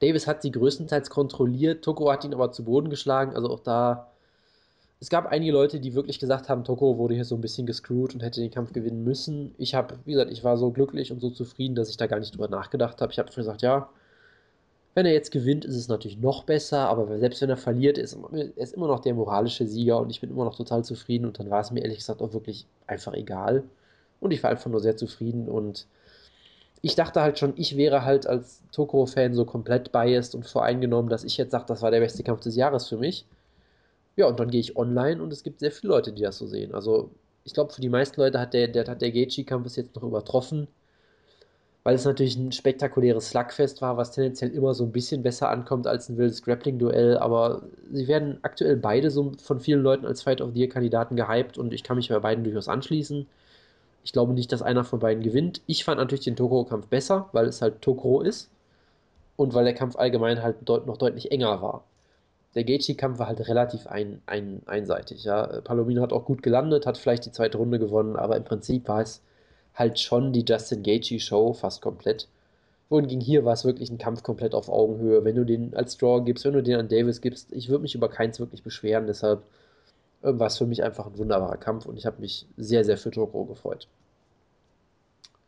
Davis hat sie größtenteils kontrolliert, Tokoro hat ihn aber zu Boden geschlagen. Also auch da es gab einige Leute, die wirklich gesagt haben, Toko wurde hier so ein bisschen gescrewt und hätte den Kampf gewinnen müssen. Ich habe, wie gesagt, ich war so glücklich und so zufrieden, dass ich da gar nicht drüber nachgedacht habe. Ich habe gesagt, ja, wenn er jetzt gewinnt, ist es natürlich noch besser, aber selbst wenn er verliert, ist er immer noch der moralische Sieger und ich bin immer noch total zufrieden und dann war es mir ehrlich gesagt auch wirklich einfach egal. Und ich war einfach nur sehr zufrieden und ich dachte halt schon, ich wäre halt als Toko-Fan so komplett biased und voreingenommen, dass ich jetzt sage, das war der beste Kampf des Jahres für mich. Ja, und dann gehe ich online und es gibt sehr viele Leute, die das so sehen. Also ich glaube, für die meisten Leute hat der, der, der Gaethje-Kampf es jetzt noch übertroffen, weil es natürlich ein spektakuläres Slugfest war, was tendenziell immer so ein bisschen besser ankommt als ein wildes Grappling-Duell. Aber sie werden aktuell beide so von vielen Leuten als Fight of the Year-Kandidaten gehypt und ich kann mich bei beiden durchaus anschließen. Ich glaube nicht, dass einer von beiden gewinnt. Ich fand natürlich den Tokoro-Kampf besser, weil es halt Tokoro ist und weil der Kampf allgemein halt noch deutlich enger war der Gaethje-Kampf war halt relativ ein, ein, einseitig. Ja. Palomino hat auch gut gelandet, hat vielleicht die zweite Runde gewonnen, aber im Prinzip war es halt schon die Justin Gaethje-Show fast komplett. Wohingegen hier war es wirklich ein Kampf komplett auf Augenhöhe. Wenn du den als Draw gibst, wenn du den an Davis gibst, ich würde mich über keins wirklich beschweren. Deshalb äh, war es für mich einfach ein wunderbarer Kampf und ich habe mich sehr, sehr für Toro gefreut.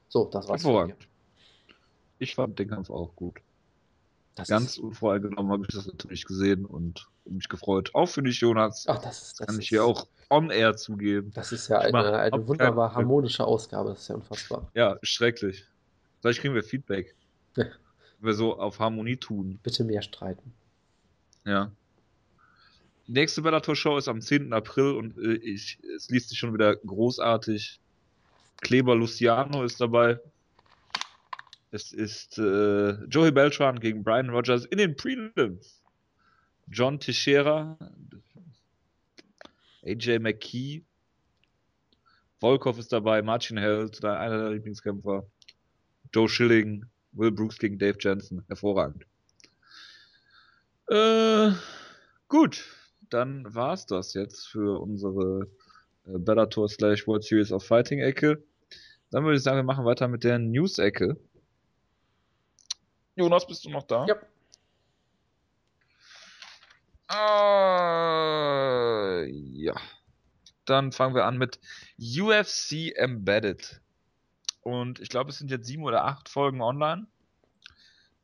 So, das war's. Ich fand den Kampf auch gut. Das Ganz unvoreingenommen habe ich das natürlich gesehen und mich gefreut. Auch für dich, Jonas. Ach, das, das kann ich hier auch on-air zugeben. Das ist ja eine, eine wunderbar harmonische Ausgabe. Das ist ja unfassbar. Ja, schrecklich. Vielleicht kriegen wir Feedback. Ja. Wenn wir so auf Harmonie tun. Bitte mehr streiten. Ja. Die nächste Bellator-Show ist am 10. April und äh, ich, es liest sich schon wieder großartig. Kleber Luciano ist dabei. Es ist äh, Joey Beltran gegen Brian Rogers in den Prelims. John Teixeira, AJ McKee, Volkov ist dabei, Martin Held, einer der Lieblingskämpfer, Joe Schilling, Will Brooks gegen Dave Jensen, hervorragend. Äh, gut, dann war's das jetzt für unsere äh, Bellator slash World Series of Fighting Ecke. Dann würde ich sagen, wir machen weiter mit der News Ecke. Jonas, bist du noch da? Ja. Uh, ja. Dann fangen wir an mit UFC Embedded. Und ich glaube, es sind jetzt sieben oder acht Folgen online.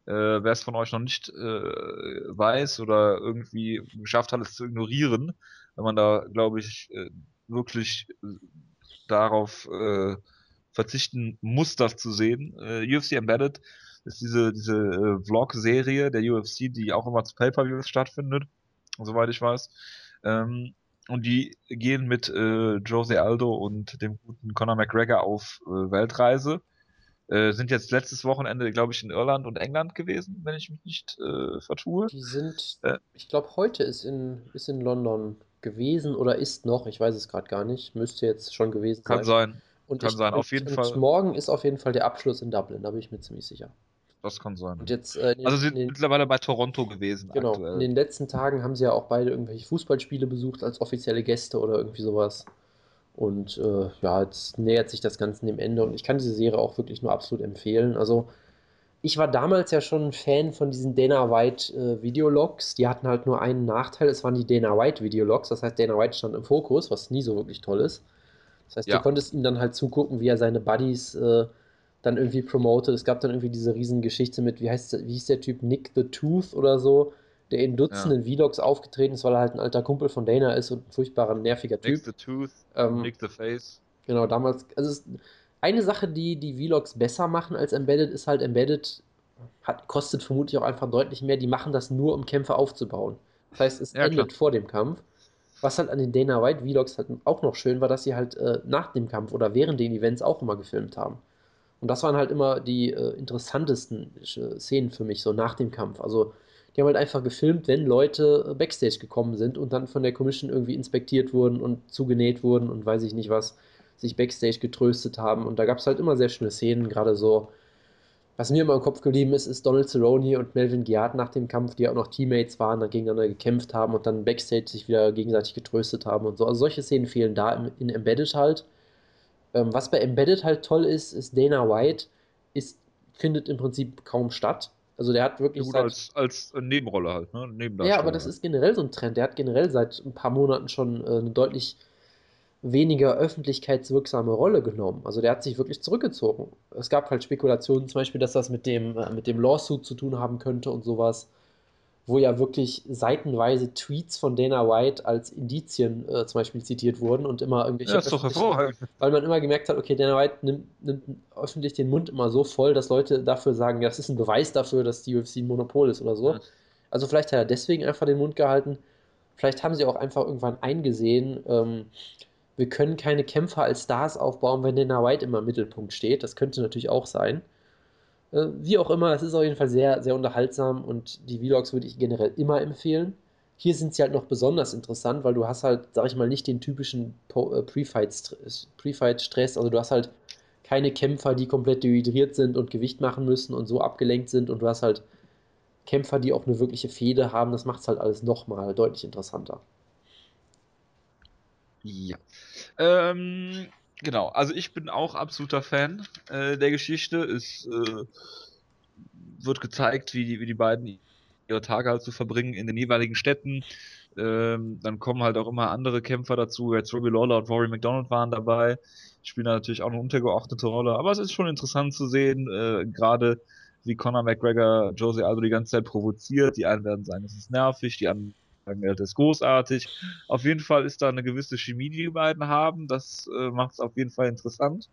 Äh, Wer es von euch noch nicht äh, weiß oder irgendwie geschafft hat, es zu ignorieren, wenn man da, glaube ich, äh, wirklich äh, darauf äh, verzichten muss, das zu sehen. Äh, UFC Embedded ist diese, diese äh, Vlog-Serie der UFC, die auch immer zu Pay-Per-Views stattfindet, soweit ich weiß. Ähm, und die gehen mit äh, Jose Aldo und dem guten Conor McGregor auf äh, Weltreise. Äh, sind jetzt letztes Wochenende, glaube ich, in Irland und England gewesen, wenn ich mich nicht äh, vertue. Die sind, äh, ich glaube, heute ist in, ist in London gewesen oder ist noch, ich weiß es gerade gar nicht, müsste jetzt schon gewesen kann sein. Kann sein. Und kann ich, sein, auf jeden und Fall. Morgen ist auf jeden Fall der Abschluss in Dublin, da bin ich mir ziemlich sicher. Das kann sein. Und jetzt, äh, also sie sind den, mittlerweile bei Toronto gewesen. Genau. Aktuell. In den letzten Tagen haben sie ja auch beide irgendwelche Fußballspiele besucht als offizielle Gäste oder irgendwie sowas. Und äh, ja, jetzt nähert sich das Ganze dem Ende und ich kann diese Serie auch wirklich nur absolut empfehlen. Also ich war damals ja schon ein Fan von diesen Dana White äh, Videologs. Die hatten halt nur einen Nachteil, es waren die Dana White Videologs. Das heißt, Dana White stand im Fokus, was nie so wirklich toll ist. Das heißt, ja. du konntest ihm dann halt zugucken, wie er seine Buddies äh, dann irgendwie promotet. Es gab dann irgendwie diese Riesengeschichte mit, wie heißt wie hieß der Typ, Nick the Tooth oder so, der in Dutzenden ja. Vlogs aufgetreten ist, weil er halt ein alter Kumpel von Dana ist und ein furchtbarer, nerviger Typ. Nick the Tooth, ähm, Nick the Face. Genau, damals, also es, eine Sache, die die Vlogs besser machen als Embedded, ist halt Embedded hat, kostet vermutlich auch einfach deutlich mehr. Die machen das nur, um Kämpfe aufzubauen. Das heißt, es ja, endet klar. vor dem Kampf. Was halt an den Dana White Vlogs halt auch noch schön war, dass sie halt äh, nach dem Kampf oder während den Events auch immer gefilmt haben. Und das waren halt immer die äh, interessantesten äh, Szenen für mich, so nach dem Kampf. Also, die haben halt einfach gefilmt, wenn Leute äh, Backstage gekommen sind und dann von der Commission irgendwie inspektiert wurden und zugenäht wurden und weiß ich nicht was, sich Backstage getröstet haben. Und da gab es halt immer sehr schöne Szenen, gerade so. Was mir immer im Kopf geblieben ist, ist Donald Cerrone und Melvin Giard nach dem Kampf, die auch noch Teammates waren, dann gegeneinander gekämpft haben und dann Backstage sich wieder gegenseitig getröstet haben und so. Also solche Szenen fehlen da in, in Embedded halt. Ähm, was bei Embedded halt toll ist, ist Dana White ist, findet im Prinzip kaum statt. Also der hat wirklich. Ja, als, als Nebenrolle halt, ne? Ja, aber das ist generell so ein Trend. Der hat generell seit ein paar Monaten schon äh, eine deutlich weniger öffentlichkeitswirksame Rolle genommen. Also der hat sich wirklich zurückgezogen. Es gab halt Spekulationen, zum Beispiel, dass das mit dem, äh, mit dem Lawsuit zu tun haben könnte und sowas wo ja wirklich seitenweise Tweets von Dana White als Indizien äh, zum Beispiel zitiert wurden und immer irgendwelche. Ja, ist doch hervorragend. Weil man immer gemerkt hat, okay, Dana White nimmt, nimmt, öffentlich den Mund immer so voll, dass Leute dafür sagen, ja, das ist ein Beweis dafür, dass die UFC ein Monopol ist oder so. Ja. Also vielleicht hat er deswegen einfach den Mund gehalten. Vielleicht haben sie auch einfach irgendwann eingesehen, ähm, wir können keine Kämpfer als Stars aufbauen, wenn Dana White immer im Mittelpunkt steht. Das könnte natürlich auch sein. Äh, wie auch immer, es ist auf jeden Fall sehr, sehr unterhaltsam und die Vlogs würde ich generell immer empfehlen. Hier sind sie halt noch besonders interessant, weil du hast halt, sag ich mal, nicht den typischen äh, Pre-Fight-Stress. Also du hast halt keine Kämpfer, die komplett dehydriert sind und Gewicht machen müssen und so abgelenkt sind und du hast halt Kämpfer, die auch eine wirkliche Fehde haben. Das macht es halt alles nochmal deutlich interessanter. Ja. Ähm, Genau, also ich bin auch absoluter Fan äh, der Geschichte. Ist, äh, wird gezeigt, wie die, wie die beiden ihre Tage halt zu verbringen in den jeweiligen Städten. Ähm, dann kommen halt auch immer andere Kämpfer dazu. Jetzt Robbie Lawler und Rory McDonald waren dabei. Spielen da natürlich auch eine untergeordnete Rolle. Aber es ist schon interessant zu sehen, äh, gerade wie Conor McGregor Jose Aldo die ganze Zeit provoziert. Die einen werden sagen, es ist nervig, die anderen das ist großartig. Auf jeden Fall ist da eine gewisse Chemie, die die beiden haben. Das äh, macht es auf jeden Fall interessant.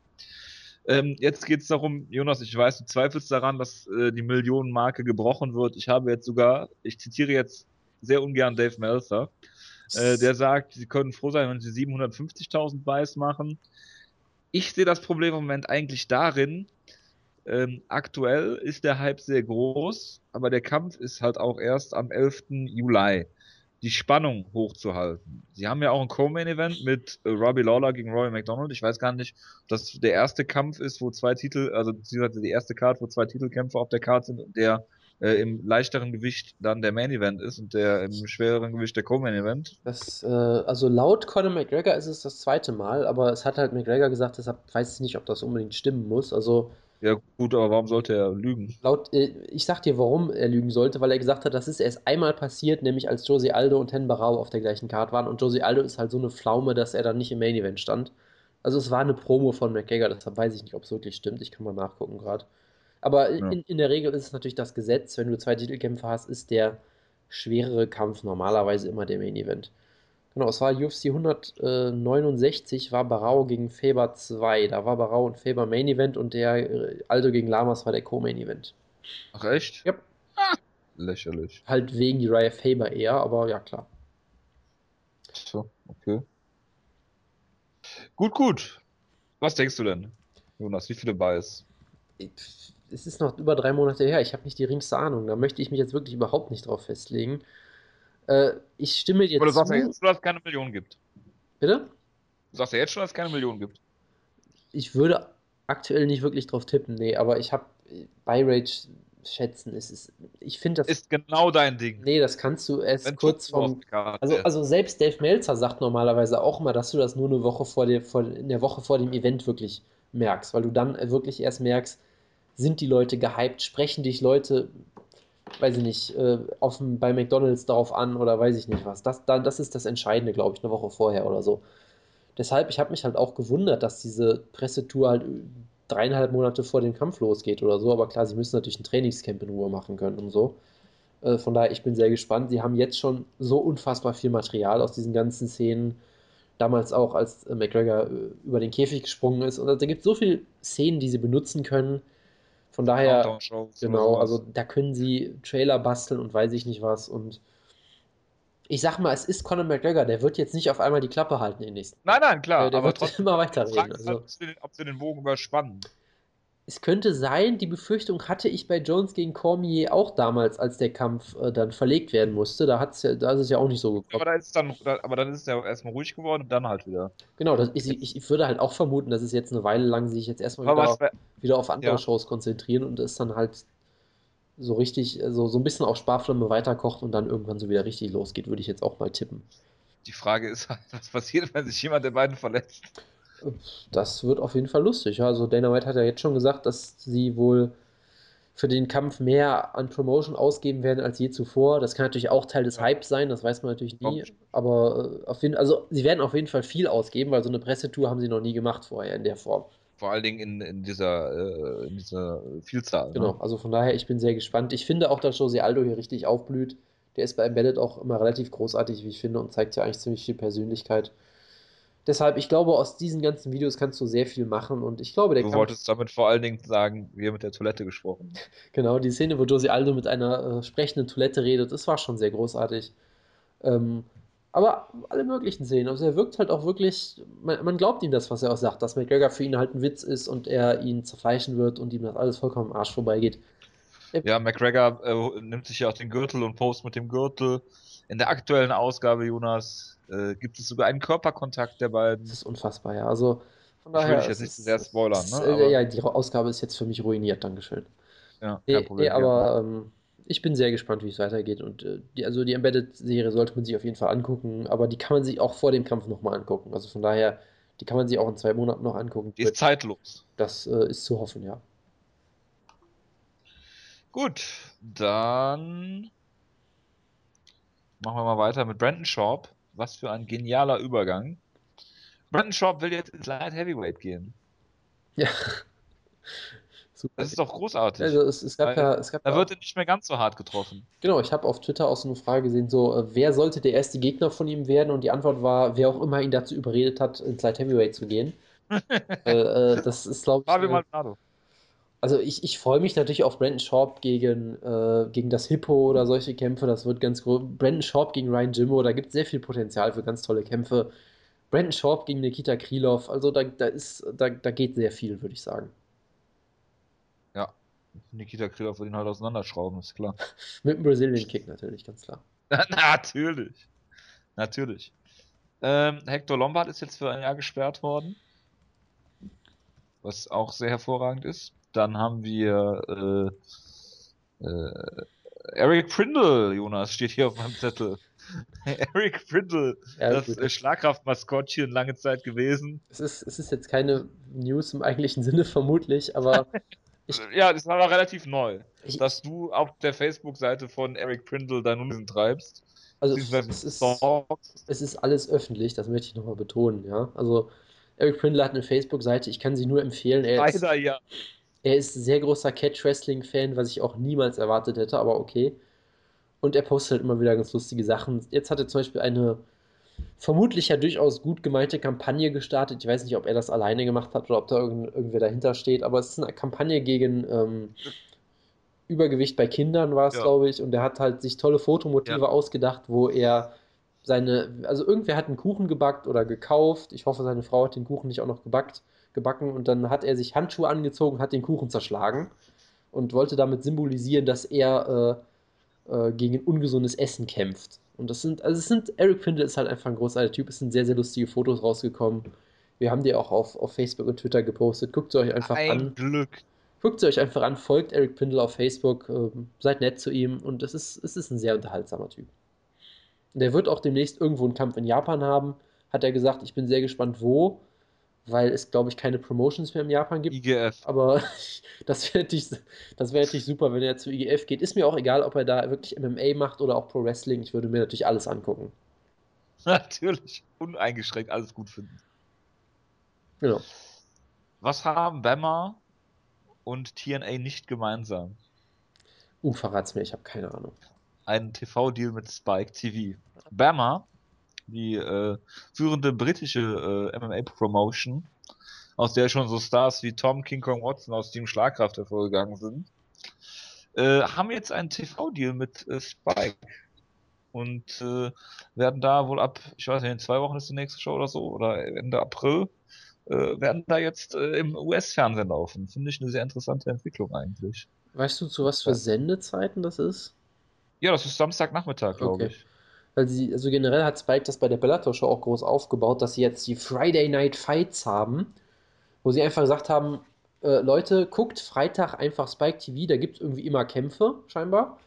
Ähm, jetzt geht es darum, Jonas, ich weiß, du zweifelst daran, dass äh, die Millionenmarke gebrochen wird. Ich habe jetzt sogar, ich zitiere jetzt sehr ungern Dave Meltzer, äh, der sagt, sie können froh sein, wenn sie 750.000 Buys machen. Ich sehe das Problem im Moment eigentlich darin, ähm, aktuell ist der Hype sehr groß, aber der Kampf ist halt auch erst am 11. Juli. Die Spannung hochzuhalten. Sie haben ja auch ein Co-Main-Event mit äh, Robbie Lawler gegen Roy McDonald. Ich weiß gar nicht, ob das der erste Kampf ist, wo zwei Titel, also beziehungsweise die erste Card, wo zwei Titelkämpfer auf der Card sind, der äh, im leichteren Gewicht dann der Main Event ist und der im schwereren Gewicht der Co-Main Event. Das, äh, also laut Conor McGregor ist es das zweite Mal, aber es hat halt McGregor gesagt, deshalb weiß ich nicht, ob das unbedingt stimmen muss. Also ja gut, aber warum sollte er lügen? Laut, äh, ich sag dir, warum er lügen sollte, weil er gesagt hat, das ist erst einmal passiert, nämlich als Josie Aldo und Hen Barao auf der gleichen Card waren und Josie Aldo ist halt so eine Pflaume, dass er dann nicht im Main Event stand. Also es war eine Promo von McGregor, deshalb weiß ich nicht, ob es wirklich stimmt. Ich kann mal nachgucken gerade. Aber ja. in, in, der Regel ist es natürlich das Gesetz, wenn du zwei Titelkämpfe hast, ist der schwerere Kampf normalerweise immer der Main Event. Genau, es war UFC 169, war Barau gegen Faber 2. Da war Barau und Faber Main Event und der äh, Aldo gegen Lamas war der Co-Main Event. Ach echt? Ja. Ah, lächerlich. Halt wegen die Raya Faber eher, aber ja klar. So, okay. Gut, gut. Was denkst du denn, Jonas? Wie viele Buys? es ist noch über drei Monate her, ich habe nicht die geringste Ahnung. Da möchte ich mich jetzt wirklich überhaupt nicht drauf festlegen. Äh, ich stimme dir zu. Oder sagst du jetzt schon, dass es keine Millionen gibt? Bitte? Du sagst ja jetzt schon, dass es keine Millionen gibt. Ich würde aktuell nicht wirklich drauf tippen, nee, aber ich habe bei Rage schätzen, ist es. Ich finde das. Ist genau dein Ding. Nee, das kannst du erst Wenn kurz vom. Also, also selbst Dave Meltzer sagt normalerweise auch mal, dass du das nur eine Woche vor der, vor, in der Woche vor dem Event wirklich merkst, weil du dann wirklich erst merkst, sind die Leute gehypt, sprechen dich Leute, weiß ich nicht, äh, auf, bei McDonalds darauf an oder weiß ich nicht was. Das, das ist das Entscheidende, glaube ich, eine Woche vorher oder so. Deshalb, ich habe mich halt auch gewundert, dass diese Pressetour halt dreieinhalb Monate vor dem Kampf losgeht oder so. Aber klar, sie müssen natürlich ein Trainingscamp in Ruhe machen können und so. Äh, von daher, ich bin sehr gespannt. Sie haben jetzt schon so unfassbar viel Material aus diesen ganzen Szenen. Damals auch, als McGregor äh, über den Käfig gesprungen ist. Und da gibt es so viele Szenen, die sie benutzen können von daher, genau, also da können sie Trailer basteln und weiß ich nicht was. Und ich sag mal, es ist Conor McGregor, der wird jetzt nicht auf einmal die Klappe halten in den nächsten. Nein, nein, klar. Der, der wird [laughs] trotzdem, immer weiterreden. Also, sie den, ob sie den Bogen überspannen. Es könnte sein, die Befürchtung hatte ich bei Jones gegen Cormier auch damals, als der Kampf äh, dann verlegt werden musste. Da, hat's ja, da ist es ja auch nicht so gekommen. Aber, da ist dann, da, aber dann ist es ja erstmal ruhig geworden und dann halt wieder. Genau, das, ich, ich, würde halt auch vermuten, dass es jetzt eine Weile lang sich jetzt erstmal wieder, was, wieder, auf andere ja. Shows konzentrieren und es dann halt so richtig, so, so ein bisschen auf Sparflamme weiterkocht und dann irgendwann so wieder richtig losgeht, würde ich jetzt auch mal tippen. Die Frage ist halt, was passiert, wenn sich jemand der beiden verletzt? Das wird auf jeden Fall lustig. Also Dana White hat ja jetzt schon gesagt, dass sie wohl für den Kampf mehr an Promotion ausgeben werden als je zuvor. Das kann natürlich auch Teil des Hypes sein, das weiß man natürlich nie. Aber äh, auf jeden, also sie werden auf jeden Fall viel ausgeben, weil so eine Pressetour haben sie noch nie gemacht vorher in der Form. Vor allen Dingen in, in, dieser, äh, in dieser Vielzahl. Ne? Genau, also von daher, ich bin sehr gespannt. Ich finde auch, dass Jose Aldo hier richtig aufblüht. Der ist bei Embedded auch immer relativ großartig, wie ich finde, und zeigt ja eigentlich ziemlich viel Persönlichkeit. Deshalb, ich glaube, aus diesen ganzen Videos kannst du sehr viel machen und ich glaube, der Du Kampf, wolltest damit vor allen Dingen sagen, wir mit der Toilette gesprochen. [laughs] genau, die Szene, wo Josie Aldo mit einer äh, sprechenden Toilette redet, das war schon sehr großartig. Ähm, aber alle möglichen Szenen. Also er wirkt halt auch wirklich, man, man, glaubt ihm das, was er auch sagt, dass McGregor für ihn halt ein Witz ist und er ihn zerfleischen wird und ihm das alles vollkommen am Arsch vorbeigeht. Ja, McGregor äh, nimmt sich ja auch den Gürtel und post mit dem Gürtel. In der aktuellen Ausgabe, Jonas, äh, gibt es sogar einen Körperkontakt der beiden. Das ist unfassbar, ja. Also von daher. Ich will ich jetzt nicht zu sehr spoilern, ne? Äh, aber ja, die Ausgabe ist jetzt für mich ruiniert, Dankeschön. Ja, kein Problem. Nee, aber ähm, ich bin sehr gespannt, wie es weitergeht. Und äh, die, also die Embedded-Serie sollte man sich auf jeden Fall angucken, aber die kann man sich auch vor dem Kampf nochmal angucken. Also von daher, die kann man sich auch in zwei Monaten noch angucken. Die ist zeitlos. Das äh, ist zu hoffen, ja. Gut, dann machen wir mal weiter mit Brandon Sharp. Was für ein genialer Übergang. Brandon Sharp will jetzt ins Light Heavyweight gehen. Ja. Super. [laughs] Das ist doch großartig. Also es, es gab ja, es gab da ja wird er nicht mehr ganz so hart getroffen. Genau, ich habe auf Twitter auch so eine Frage gesehen, so, äh, wer sollte der erste Gegner von ihm werden? Und die Antwort war, wer auch immer ihn dazu überredet hat, ins Light Heavyweight zu gehen. [laughs] äh, äh, das ist, glaube ich. Fabio äh, Maldonado. Also ich, ich freue mich natürlich auf Brandon Sharp gegen, äh, gegen das Hippo oder solche Kämpfe. Das wird ganz groß. Brandon Sharp gegen Ryan Jimmo, da gibt es sehr viel Potenzial für ganz tolle Kämpfe. Brandon Sharp gegen Nikita Krylov, also da, da ist, da, da geht sehr viel, würde ich sagen. Ja, Nikita Krylov wird ihn halt auseinanderschrauben, ist klar. [laughs] Mit dem Brazilian Kick natürlich, ganz klar. [laughs] Natürlich. Natürlich. Ähm, Hector Lombard ist jetzt für ein Jahr gesperrt worden. Was auch sehr hervorragend ist. Dann haben wir äh, äh, Eric Prindle, Jonas, steht hier auf meinem Zettel. [laughs] Eric Prindle, Ja, das äh, Schlagkraftmaskottchen lange Zeit gewesen. Es ist, es ist jetzt keine News im eigentlichen Sinne vermutlich, aber [laughs] Ich- ja, das war noch relativ neu, ich, dass du auf der Facebook-Seite von Eric Prindle dein Unwesen treibst. also es ist, es ist alles öffentlich, das möchte ich nochmal betonen, ja. Also Eric Prindle hat eine Facebook-Seite, ich kann sie nur empfehlen. Er ist, Leider ja. Er ist ein sehr großer Catch-Wrestling-Fan, was ich auch niemals erwartet hätte, aber okay. Und er postet halt immer wieder ganz lustige Sachen. Jetzt hat er zum Beispiel eine vermutlich ja durchaus gut gemeinte Kampagne gestartet. Ich weiß nicht, ob er das alleine gemacht hat oder ob da irgend, irgendwer dahinter steht, aber es ist eine Kampagne gegen ähm, Übergewicht bei Kindern, war es, Ja. glaube ich. Und er hat halt sich tolle Fotomotive Ja. ausgedacht, wo er seine, also irgendwer hat einen Kuchen gebackt oder gekauft. Ich hoffe, seine Frau hat den Kuchen nicht auch noch gebackt, gebacken. Und dann hat er sich Handschuhe angezogen, hat den Kuchen zerschlagen und wollte damit symbolisieren, dass er äh, äh, gegen ungesundes Essen kämpft. Und das sind, also es sind, Eric Prindle ist halt einfach ein großartiger Typ. Es sind sehr, sehr lustige Fotos rausgekommen. Wir haben die auch auf, auf Facebook und Twitter gepostet. Guckt sie euch einfach Ein an. Glück. Guckt sie euch einfach an, folgt Eric Prindle auf Facebook, ähm, seid nett zu ihm und es ist, es ist ein sehr unterhaltsamer Typ. Und der wird auch demnächst irgendwo einen Kampf in Japan haben, hat er gesagt. Ich bin sehr gespannt, wo, weil es, glaube ich, keine Promotions mehr in Japan gibt. IGF. Aber [laughs] das wäre natürlich, das wäre natürlich super, wenn er zu IGF geht. Ist mir auch egal, ob er da wirklich MMA macht oder auch Pro Wrestling. Ich würde mir natürlich alles angucken. [laughs] Natürlich. Uneingeschränkt alles gut finden. Genau. Was haben Bama und TNA nicht gemeinsam? Uh, verrat's mir, ich habe keine Ahnung. Einen TV-Deal mit Spike TV. Bama, die äh, führende britische äh, MMA-Promotion, aus der schon so Stars wie Tom King Kong Watson aus Team Schlagkraft hervorgegangen sind, äh, haben jetzt einen TV-Deal mit äh, Spike. Und äh, werden da wohl ab, ich weiß nicht, in zwei Wochen ist die nächste Show oder so, oder Ende April, äh, werden da jetzt im US-Fernsehen laufen. Finde ich eine sehr interessante Entwicklung eigentlich. Weißt du, zu was für. Sendezeiten das ist? Ja, das ist Samstagnachmittag, glaube Okay. ich. Weil sie, also generell hat Spike das bei der Bellator-Show auch groß aufgebaut, dass sie jetzt die Friday Night Fights haben, wo sie einfach gesagt haben, äh, Leute, guckt Freitag einfach Spike TV, da gibt es irgendwie immer Kämpfe, scheinbar.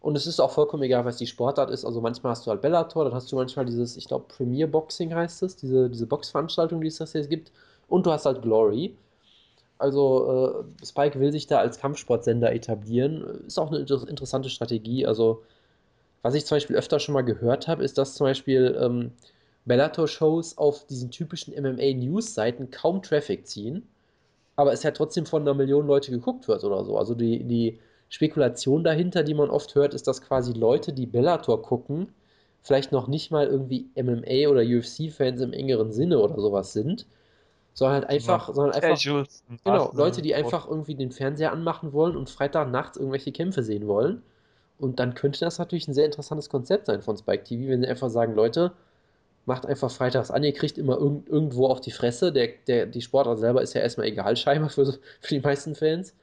Und es ist auch vollkommen egal, was die Sportart ist. Also manchmal hast du halt Bellator, dann hast du manchmal dieses, ich glaube, Premier Boxing heißt es, diese, diese Boxveranstaltung, die es das jetzt gibt. Und du hast halt Glory. Also äh, Spike will sich da als Kampfsportsender etablieren. Ist auch eine inter interessante Strategie. Also was ich zum Beispiel öfter schon mal gehört habe, ist, dass zum Beispiel ähm, Bellator-Shows auf diesen typischen MMA-News-Seiten kaum Traffic ziehen, aber es ja trotzdem von einer Million Leute geguckt wird oder so. Also die, die Spekulation dahinter, die man oft hört, ist, dass quasi Leute, die Bellator gucken, vielleicht noch nicht mal irgendwie MMA- oder UFC-Fans im engeren Sinne oder sowas sind, sondern halt einfach, sondern einfach Genau, Leute, die einfach irgendwie den Fernseher anmachen wollen und Freitagnachts irgendwelche Kämpfe sehen wollen. Und dann könnte das natürlich ein sehr interessantes Konzept sein von Spike TV, wenn sie einfach sagen, Leute, macht einfach freitags an, ihr kriegt immer irgend, irgendwo auf die Fresse. Der, der, die Sportart selber ist ja erstmal egal, [laughs] scheinbar für, für die meisten Fans.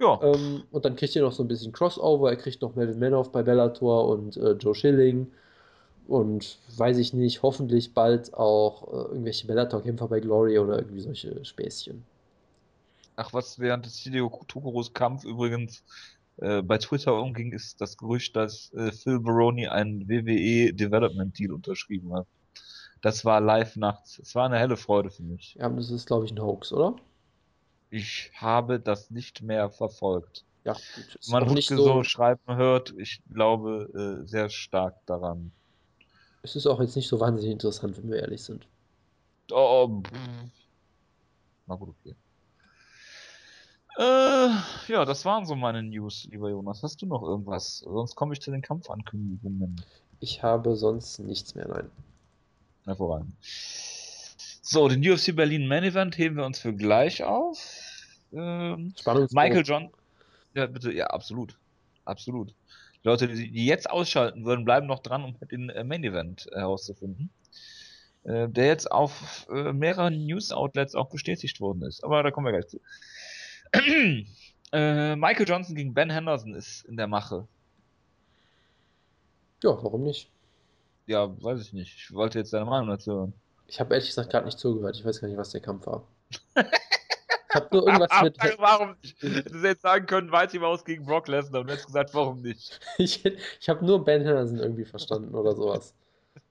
Ja, Ähm, und dann kriegt ihr noch so ein bisschen Crossover, er kriegt noch Melvin Manoff bei Bellator und äh, Joe Schilling. Und weiß ich nicht, hoffentlich bald auch äh, irgendwelche Bellator-Kämpfer bei Glory oder irgendwie solche Späßchen. ach, was während des Hideo Tokuros Kampf übrigens äh, bei Twitter umging, ist das Gerücht, dass äh, Phil Baroni einen WWE Development Deal unterschrieben hat. Das war live nachts. Es war eine helle Freude für mich. Ja, das ist, glaube ich, ein Hoax, oder? Ich habe das nicht mehr verfolgt. Ja, gut. Man nicht so, so, schreiben hört, ich glaube äh, sehr stark daran. es ist auch jetzt nicht so wahnsinnig interessant, wenn wir ehrlich sind. Oh, pff. na gut, okay. Äh, ja, das waren so meine News, lieber Jonas. Hast du noch irgendwas? Sonst komme ich zu den Kampfankündigungen. Ich habe sonst nichts mehr, nein. Hervorragend. So, den UFC Berlin Main Event heben wir uns für gleich auf. Ähm. Michael John. Ja, bitte, ja, absolut. Absolut. Die Leute, die, jetzt ausschalten würden, bleiben noch dran, um den äh, Main Event herauszufinden. Äh, der jetzt auf äh, mehreren News Outlets auch bestätigt worden ist. Aber da kommen wir gleich zu. Äh, Michael Johnson gegen Ben Henderson ist in der Mache. Ja, warum nicht? Ja, weiß ich nicht. Ich wollte jetzt deine Meinung dazu hören. Ich habe ehrlich gesagt gerade nicht zugehört. Ich weiß gar nicht, was der Kampf war. [laughs] Ich habe nur irgendwas [laughs] mit. warum nicht? Hättest jetzt sagen können, Mighty Mouse gegen Brock Lesnar und du hättest gesagt, warum nicht? [laughs] Ich, ich habe nur Ben Henderson irgendwie verstanden oder sowas.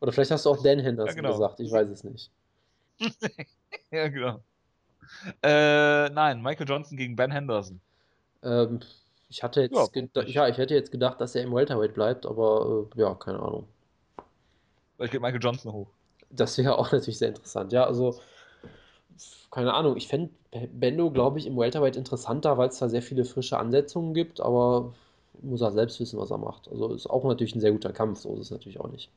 Oder vielleicht hast du auch Dan Henderson Ja, genau. gesagt. Ich weiß es nicht. Ja, genau. Äh, nein, Michael Johnson gegen Ben Henderson. Ähm, ich hatte jetzt, Ja, ja, ich hätte jetzt gedacht, dass er im Welterweight bleibt, aber äh, ja, keine Ahnung. Ich gebe Michael Johnson hoch. Das wäre auch [laughs] natürlich sehr interessant. Ja, also, keine Ahnung. Ich fände Bendo, glaube ich, im Welterweight interessanter, weil es da sehr viele frische Ansetzungen gibt, aber muss er selbst wissen, was er macht. Also ist auch natürlich ein sehr guter Kampf, so ist es natürlich auch nicht.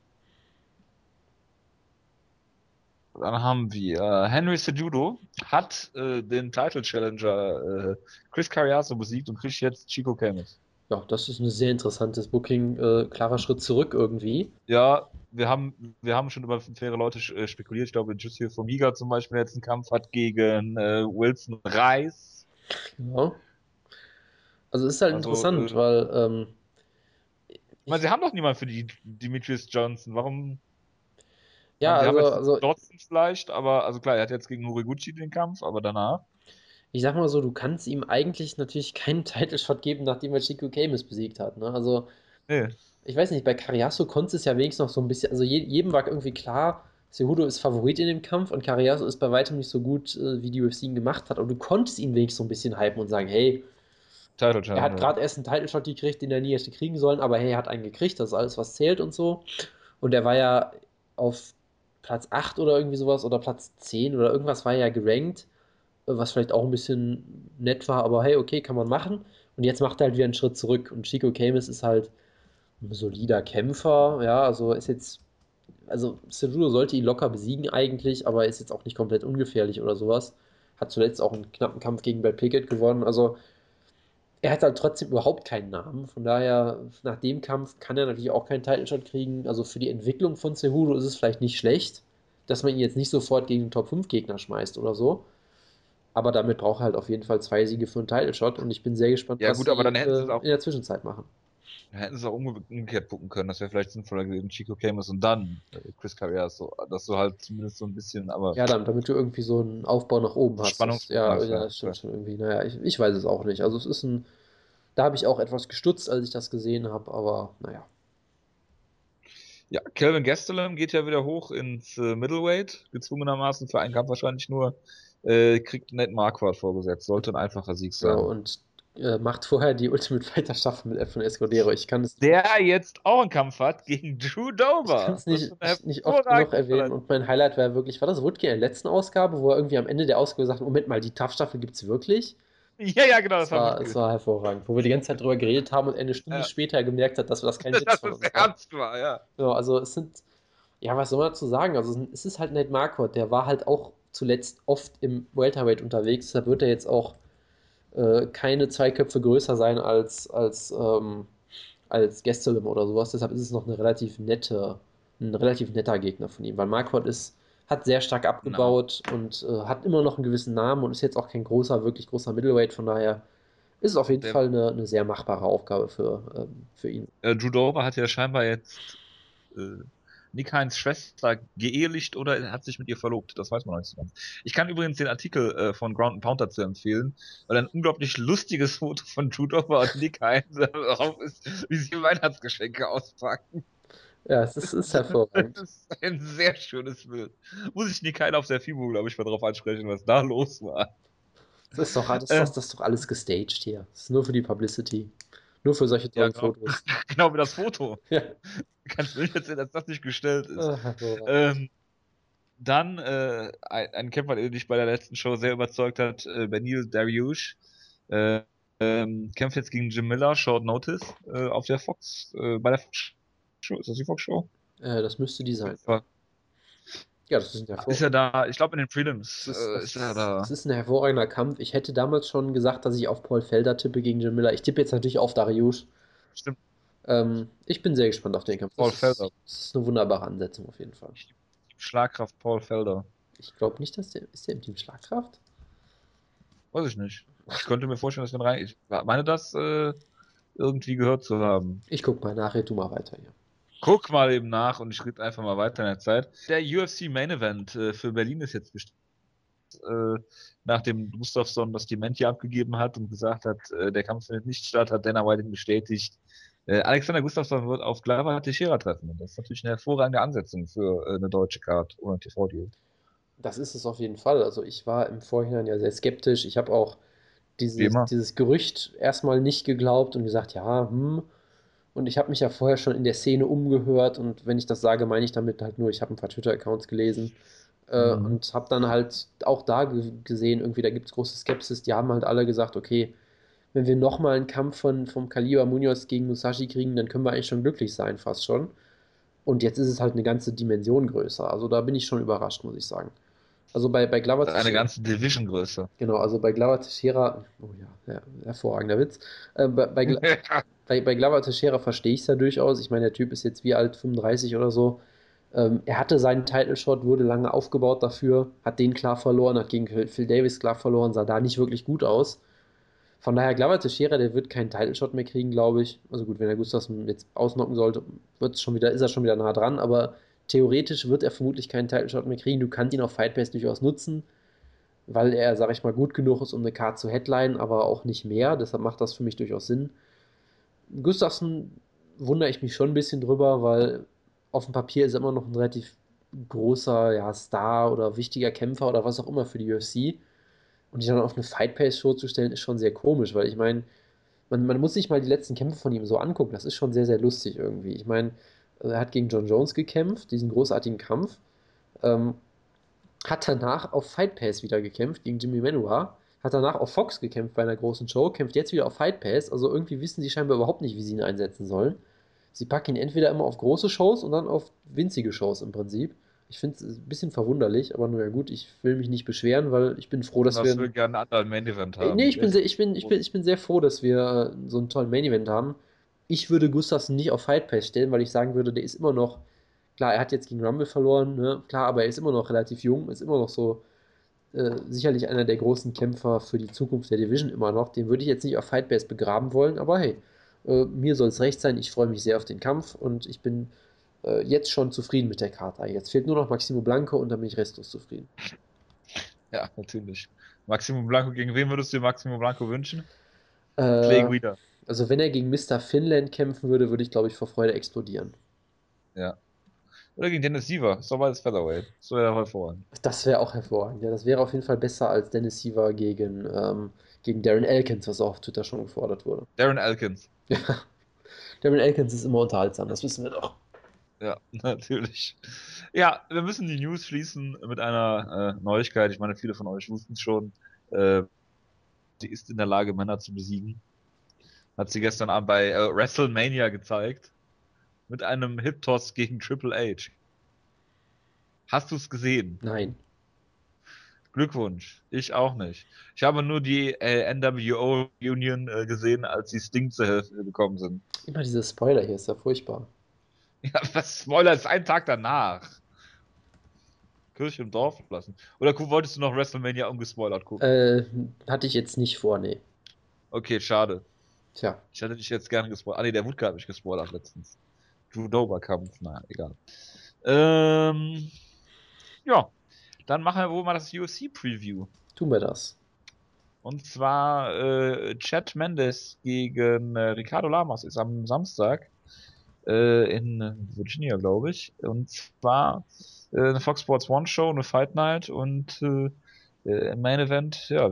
Dann haben wir äh, Henry Cejudo hat äh, den Title Challenger äh, Chris Carriazo besiegt und kriegt jetzt Chico Camus. Ja, das ist ein sehr interessantes Booking. Äh, klarer Schritt zurück irgendwie. Ja, wir haben, wir haben schon über faire Leute äh, spekuliert. Ich glaube, Jussier Formiga zum Beispiel jetzt einen Kampf hat gegen äh, Wilson Reis. Ja. Also ist halt Also, interessant, weil ähm, Ich meine, sie haben doch niemanden für die Demetrius Johnson. Warum? Ja, also, also Dodson vielleicht, aber also klar, er hat jetzt gegen Horiguchi den Kampf, aber danach. ich sag mal so, du kannst ihm eigentlich natürlich keinen [laughs] Title-Shot geben, nachdem er Chico Camus besiegt hat. Ne? Also Nee. ich weiß nicht, bei Carriazo konntest es ja wenigstens noch so ein bisschen, also je, jedem war irgendwie klar, Cejudo ist Favorit in dem Kampf und Carriazo ist bei weitem nicht so gut, äh, wie die UFC ihn gemacht hat. Aber du konntest ihn wenigstens so ein bisschen hypen und sagen, hey, Title er hat gerade erst einen Title-Shot gekriegt, den er nie hätte kriegen sollen, aber hey, er hat einen gekriegt, das ist alles, was zählt und so. Und er war ja auf Platz 8 oder irgendwie sowas oder Platz 10 oder irgendwas war ja gerankt, äh, was vielleicht auch ein bisschen nett war, aber hey, okay, kann man machen. Und jetzt macht er halt wieder einen Schritt zurück. Und Chico Camus ist halt ein solider Kämpfer, ja, also ist jetzt, also Cejudo sollte ihn locker besiegen eigentlich, aber ist jetzt auch nicht komplett ungefährlich oder sowas. Hat zuletzt auch einen knappen Kampf gegen Brad Pickett gewonnen, also er hat halt trotzdem überhaupt keinen Namen. Von daher, nach dem Kampf kann er natürlich auch keinen Title-Shot kriegen. Also für die Entwicklung von Cejudo ist es vielleicht nicht schlecht, dass man ihn jetzt nicht sofort gegen den Top-5-Gegner schmeißt oder so. Aber damit braucht er halt auf jeden Fall zwei Siege für einen Title-Shot und ich bin sehr gespannt, Ja, was gut, aber sie dann hätten sie äh, auch- in der Zwischenzeit machen. Hätten sie auch umge umgekehrt gucken können. Das wäre vielleicht sinnvoller gewesen. Chico Camus und dann äh, Chris Carriazo. Dass du halt zumindest so ein bisschen, aber. Ja, dann, damit du irgendwie so einen Aufbau nach oben hast. Spannungsbogen ja, hast, ja, ja. das stimmt schon irgendwie. Naja, ich, ich weiß es auch nicht. Also es ist ein, da habe ich auch etwas gestutzt, als ich das gesehen habe, aber naja. Ja, Kelvin Gastelum geht ja wieder hoch ins äh, Middleweight, gezwungenermaßen für einen Kampf wahrscheinlich nur. Äh, kriegt Ned Marquardt vorgesetzt. Sollte ein einfacher Sieg So, sein. und äh, macht vorher die Ultimate Fighter Staffel mit F von Escudero. Ich kann es Der jetzt auch einen Kampf hat gegen Drew Dober. ich nicht, Das ist eine nicht oft genug erwähnen. Und mein Highlight war wirklich, war das Woodke in der letzten Ausgabe, wo er irgendwie am Ende der Ausgabe hat, Moment mal, die Tough-Staffel gibt es wirklich? [laughs] Ja, ja, genau, das, Das war, es war hervorragend. Wo wir die ganze Zeit drüber geredet haben und eine Stunde Ja. später gemerkt hat, dass wir das kein [laughs] Witz es uns war. ernst war, ja. Ja, also es sind, ja, was soll man dazu sagen? Also es ist halt Nate Marquardt, der war halt auch zuletzt oft im Welterweight unterwegs, deshalb wird er jetzt auch äh, keine zwei Köpfe größer sein als, als, ähm, als Gastelum oder sowas, deshalb ist es noch eine relativ nette, ein relativ netter Gegner von ihm, weil Marquardt ist, hat sehr stark abgebaut und äh, hat immer noch einen gewissen Namen und ist jetzt auch kein großer, wirklich großer Middleweight, von daher ist es auf jeden Der- Fall eine, eine sehr machbare Aufgabe für, ähm, für ihn. Äh, Drew Dober hat ja scheinbar jetzt äh, Nick Heinz Schwester geehelicht oder er hat sich mit ihr verlobt. Das weiß man noch nicht so ganz. Ich kann übrigens den Artikel äh, von Ground and Pound dazu empfehlen, weil ein unglaublich lustiges Foto von Dober und Nick Heinz [laughs] drauf ist, wie sie Weihnachtsgeschenke auspacken. Ja, es ist, ist hervorragend. [laughs] Das ist ein sehr schönes Bild. Muss ich Nick Hein auf der FIBO, glaube ich, mal drauf ansprechen, was da los war. Das ist doch, das, äh, das, das ist doch alles gestaged hier. Das ist nur für die Publicity. Nur für solche tollen ja, genau. Fotos. [laughs] genau wie das Foto. [laughs] Ja. Kannst du nicht erzählen, dass das nicht gestellt ist. Ach, ähm, dann äh, ein, ein, Kämpfer, der dich bei der letzten Show sehr überzeugt hat, äh, Benil Dariush, äh, ähm, kämpft jetzt gegen Jim Miller, Short Notice, äh, auf der Fox, äh, bei der Fox Show. Ist das die Fox Show? Äh, das müsste die sein. Ja, das ist ein Ist er da, ich glaube in den Prelims das ist, äh, ist er da. Das ist ein hervorragender Kampf. Ich hätte damals schon gesagt, dass ich auf Paul Felder tippe gegen Jim Miller. Ich tippe jetzt natürlich auf Dariush. Stimmt. Ähm, ich bin sehr gespannt auf den Kampf. Paul das Felder. Ist, das ist eine wunderbare Ansetzung auf jeden Fall. Schlagkraft Paul Felder. Ich glaube nicht, dass der. Ist der im Team Schlagkraft? Weiß ich nicht. Ich könnte mir vorstellen, dass der rein. Ich meine das äh, irgendwie gehört zu haben. Ich guck mal nach, du mal weiter hier. Guck mal eben nach und ich rede einfach mal weiter in der Zeit. Der UFC Main Event äh, für Berlin ist jetzt bestimmt. Äh, nachdem Gustafsson das Dementi abgegeben hat und gesagt hat, äh, der Kampf findet nicht statt, hat Dana White bestätigt. Äh, Alexander Gustafsson wird auf Glover Teixeira treffen. Und das ist natürlich eine hervorragende Ansetzung für äh, eine deutsche Card ohne TV-Deal. Das ist es auf jeden Fall. Also ich war im Vorhinein ja sehr skeptisch. Ich habe auch dieses, dieses Gerücht erstmal nicht geglaubt und gesagt, ja, hm. Und ich habe mich ja vorher schon in der Szene umgehört und wenn ich das sage, meine ich damit halt nur, ich habe ein paar Twitter-Accounts gelesen äh, mhm. und habe dann halt auch da gesehen, irgendwie, da gibt es große Skepsis. Die haben halt alle gesagt, okay, wenn wir nochmal einen Kampf von, vom Kaliber Munoz gegen Musashi kriegen, dann können wir eigentlich schon glücklich sein, fast schon. Und jetzt ist es halt eine ganze Dimension größer. Also da bin ich schon überrascht, muss ich sagen. Also bei, bei Glover Eine ganze Division größer. Genau, also bei Glover Teixeira, oh ja, ja hervorragender Witz. Äh, bei, bei, [laughs] bei, bei Glover Teixeira verstehe ich es ja durchaus. Ich meine, der Typ ist jetzt wie alt, 35 oder so. Ähm, er hatte seinen Title Shot, wurde lange aufgebaut dafür, hat den klar verloren, hat gegen Phil Davis klar verloren, sah da nicht wirklich gut aus. Von daher, Glover Teixeira, der wird keinen Title Shot mehr kriegen, glaube ich. Also gut, wenn er Gustafsson jetzt ausnocken sollte, wird's schon wieder, ist er schon wieder nah dran, aber Theoretisch wird er vermutlich keinen Title Shot mehr kriegen. Du kannst ihn auf Fight durchaus nutzen, weil er, sag ich mal, gut genug ist, um eine Card zu headline, aber auch nicht mehr. Deshalb macht das für mich durchaus Sinn. Gustafsson wundere ich mich schon ein bisschen drüber, weil auf dem Papier ist er immer noch ein relativ großer ja, Star oder wichtiger Kämpfer oder was auch immer für die UFC. Und die dann auf eine Fight Pace Show zu stellen, ist schon sehr komisch, weil ich meine, man, man muss sich mal die letzten Kämpfe von ihm so angucken. Das ist schon sehr, sehr lustig irgendwie. Ich meine, er hat gegen John Jones gekämpft, diesen großartigen Kampf. Ähm, hat danach auf Fight Pass wieder gekämpft gegen Jimmy Manuwa. Hat danach auf Fox gekämpft bei einer großen Show, kämpft jetzt wieder auf Fight Pass. Also irgendwie wissen sie scheinbar überhaupt nicht, wie sie ihn einsetzen sollen. Sie packen ihn entweder immer auf große Shows und dann auf winzige Shows im Prinzip. Ich finde es ein bisschen verwunderlich, aber nur ja gut, ich will mich nicht beschweren, weil ich bin froh, dass wir. Ich gerne einen anderen Main Event haben. Nee, ich bin, sehr, ich, bin, ich, bin, ich bin sehr froh, dass wir äh, so einen tollen Main Event haben ich würde Gustafsson nicht auf Fight Pass stellen, weil ich sagen würde, der ist immer noch, klar, er hat jetzt gegen Rumble verloren, ne? klar, aber er ist immer noch relativ jung, ist immer noch so äh, sicherlich einer der großen Kämpfer für die Zukunft der Division immer noch. Den würde ich jetzt nicht auf Fight Pass begraben wollen, aber hey, äh, mir soll es recht sein, ich freue mich sehr auf den Kampf und ich bin äh, jetzt schon zufrieden mit der Karte. Jetzt fehlt nur noch Maximo Blanco und dann bin ich restlos zufrieden. Ja, natürlich. Maximo Blanco, gegen wen würdest du dir Maximo Blanco wünschen? Äh, Clay Guida. Also wenn er gegen Mr. Finland kämpfen würde, würde ich, glaube ich, vor Freude explodieren. Ja. Oder gegen Dennis Siever. Ist doch beides Featherweight. Das wäre hervorragend. Das wäre auch hervorragend. Ja, das wäre auf jeden Fall besser als Dennis Siever gegen, ähm, gegen Darren Elkins, was auch auf Twitter schon gefordert wurde. Darren Elkins. [laughs] Ja. Darren Elkins ist immer unterhaltsam, das wissen wir doch. Ja, [laughs] natürlich. Ja, wir müssen die News schließen mit einer äh, Neuigkeit. Ich meine, viele von euch wussten es schon. Äh, sie ist in der Lage, Männer zu besiegen. Hat sie gestern Abend bei äh, WrestleMania gezeigt. Mit einem Hip-Toss gegen Triple H. Hast du es gesehen? Nein. Glückwunsch. Ich auch nicht. Ich habe nur die äh, NWO Union äh, gesehen, als die Sting zur Hälfte gekommen sind. Immer diese Spoiler hier, ist ja furchtbar. [laughs] Ja, was Spoiler ist ein Tag danach. Kirche im Dorf lassen. Oder wolltest du noch WrestleMania ungespoilert gucken? Äh, hatte ich jetzt nicht vor, nee. Okay, schade. Tja. Ich hätte dich jetzt gerne gespoilert. Ah, nee, der Wutke hat mich gespoilert letztens. Drew Dober Kampf, na, egal. Ähm, ja. Dann machen wir wohl mal das UFC-Preview. Tun wir das. Und zwar äh, Chad Mendes gegen äh, Ricardo Lamas ist am Samstag äh, in Virginia, glaube ich. Und zwar äh, eine Fox Sports One Show, eine Fight Night und äh, äh, im Main Event, ja,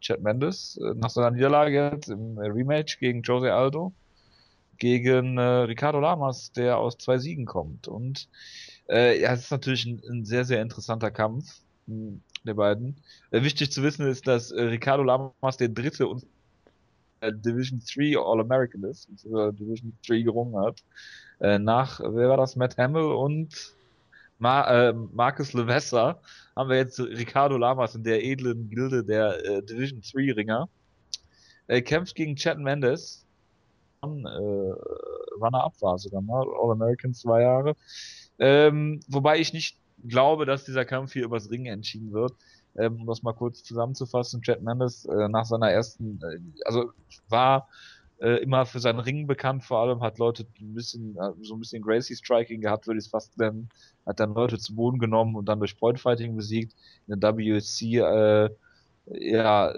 Chad Mendes, äh, nach seiner Niederlage jetzt im Rematch gegen Jose Aldo, gegen äh, Ricardo Lamas, der aus zwei Siegen kommt. Und äh, ja, es ist natürlich ein, ein, sehr, sehr interessanter Kampf hm, der beiden. Äh, wichtig zu wissen ist, dass äh, Ricardo Lamas der dritte und äh, Division 3 All-American ist, und Division 3 gerungen hat. Äh, nach, wer war das? Matt Hamill und Ma äh, Marcus Levessa haben wir jetzt Ricardo Lamas in der edlen Gilde der äh, Division 3 Ringer. Er kämpft gegen Chad Mendes. Äh, Runner-up war sogar mal, All-American zwei Jahre. Ähm, wobei ich nicht glaube, dass dieser Kampf hier übers Ringen entschieden wird. Ähm, um das mal kurz zusammenzufassen, Chad Mendes äh, nach seiner ersten, äh, also war äh, immer für seinen Ring bekannt, vor allem hat Leute ein bisschen, äh, so ein bisschen Gracie-Striking gehabt, würde ich es fast nennen, hat dann Leute zu Boden genommen und dann durch Point-Fighting besiegt. In der äh, ja,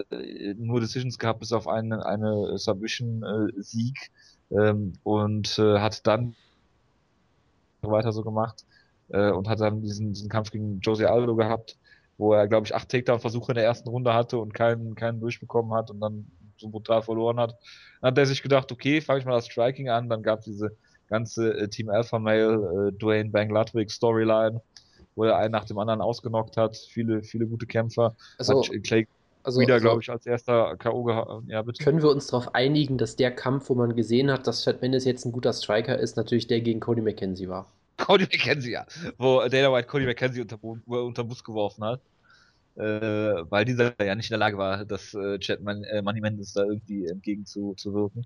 nur Decisions gehabt bis auf eine, eine Submission-Sieg ähm, und äh, hat dann weiter so gemacht äh, und hat dann diesen, diesen Kampf gegen Jose Aldo gehabt, wo er, glaube ich, acht Takedown-Versuche in der ersten Runde hatte und keinen, keinen durchbekommen hat und dann so brutal verloren hat. Dann hat er sich gedacht, okay, fange ich mal das Striking an. Dann gab es diese ganze äh, Team Alpha Male, äh, Dwayne Bang Ludwig Storyline, wo er einen nach dem anderen ausgenockt hat. Viele, viele gute Kämpfer. Also, hat Clay also, wieder, also glaube ich, als erster K.O. gehabt. Ja, bitte. Können wir uns darauf einigen, dass der Kampf, wo man gesehen hat, dass Chad Mendes jetzt ein guter Striker ist, natürlich der gegen Cody McKenzie war? [laughs] Cody McKenzie, ja. Wo Dana White Cody McKenzie unter, unter Bus geworfen hat äh, weil dieser ja nicht in der Lage war, das äh, Chat Man äh, Money Mendes da irgendwie entgegenzuwirken.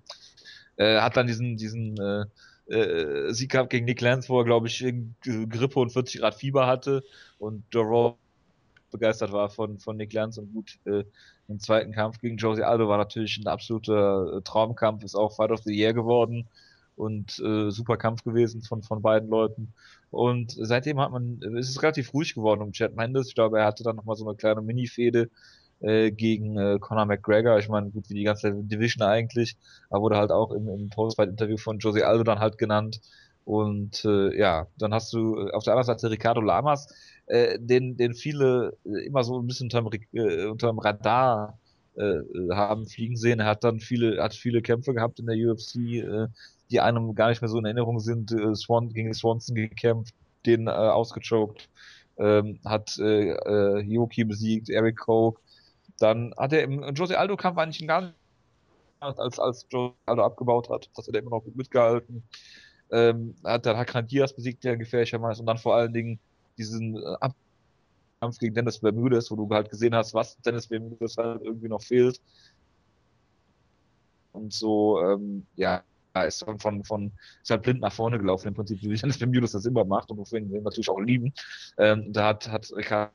Äh, hat dann diesen, diesen äh, äh, Sieg gehabt gegen Nick Lance, wo er, glaube ich, Grippe und 40 Grad Fieber hatte und Joe begeistert war von, von Nick Lance und gut äh, im zweiten Kampf gegen Josie Aldo war natürlich ein absoluter äh, Traumkampf, ist auch Fight of the Year geworden und äh, super Kampf gewesen von, von beiden Leuten. Und seitdem hat man, es ist relativ ruhig geworden um Chad Mendes. Ich glaube, er hatte dann nochmal so eine kleine Mini-Fehde äh, gegen äh, Conor McGregor. Ich meine, gut wie die ganze Division eigentlich, aber wurde halt auch im, im Post-Fight-Interview von Jose Aldo dann halt genannt. Und äh, ja, dann hast du auf der anderen Seite Ricardo Lamas, äh, den, den viele immer so ein bisschen unterm, äh, unterm Radar äh, haben fliegen sehen. Er hat dann viele, hat viele Kämpfe gehabt in der UFC, äh, die einem gar nicht mehr so in Erinnerung sind. Äh, Swan gegen Swanson gekämpft, den äh, ausgechoked, ähm, hat äh, äh, Yoki besiegt, Eric Koch. Dann hat er im Jose Aldo Kampf eigentlich gar nicht als, als Jose Aldo abgebaut hat, das hat er immer noch gut mitgehalten. Ähm, hat dann Hakan Diaz besiegt, der gefährlicher Mann ist und dann vor allen Dingen diesen äh, Kampf gegen Dennis Bermudes, wo du halt gesehen hast, was Dennis Bermudes halt irgendwie noch fehlt. Und so, ähm, ja, ist von, von, von ist halt blind nach vorne gelaufen, im Prinzip, wie [laughs] Dennis Bermudes das immer macht und wofür wir natürlich auch lieben. Ähm, da hat, hat Ricardo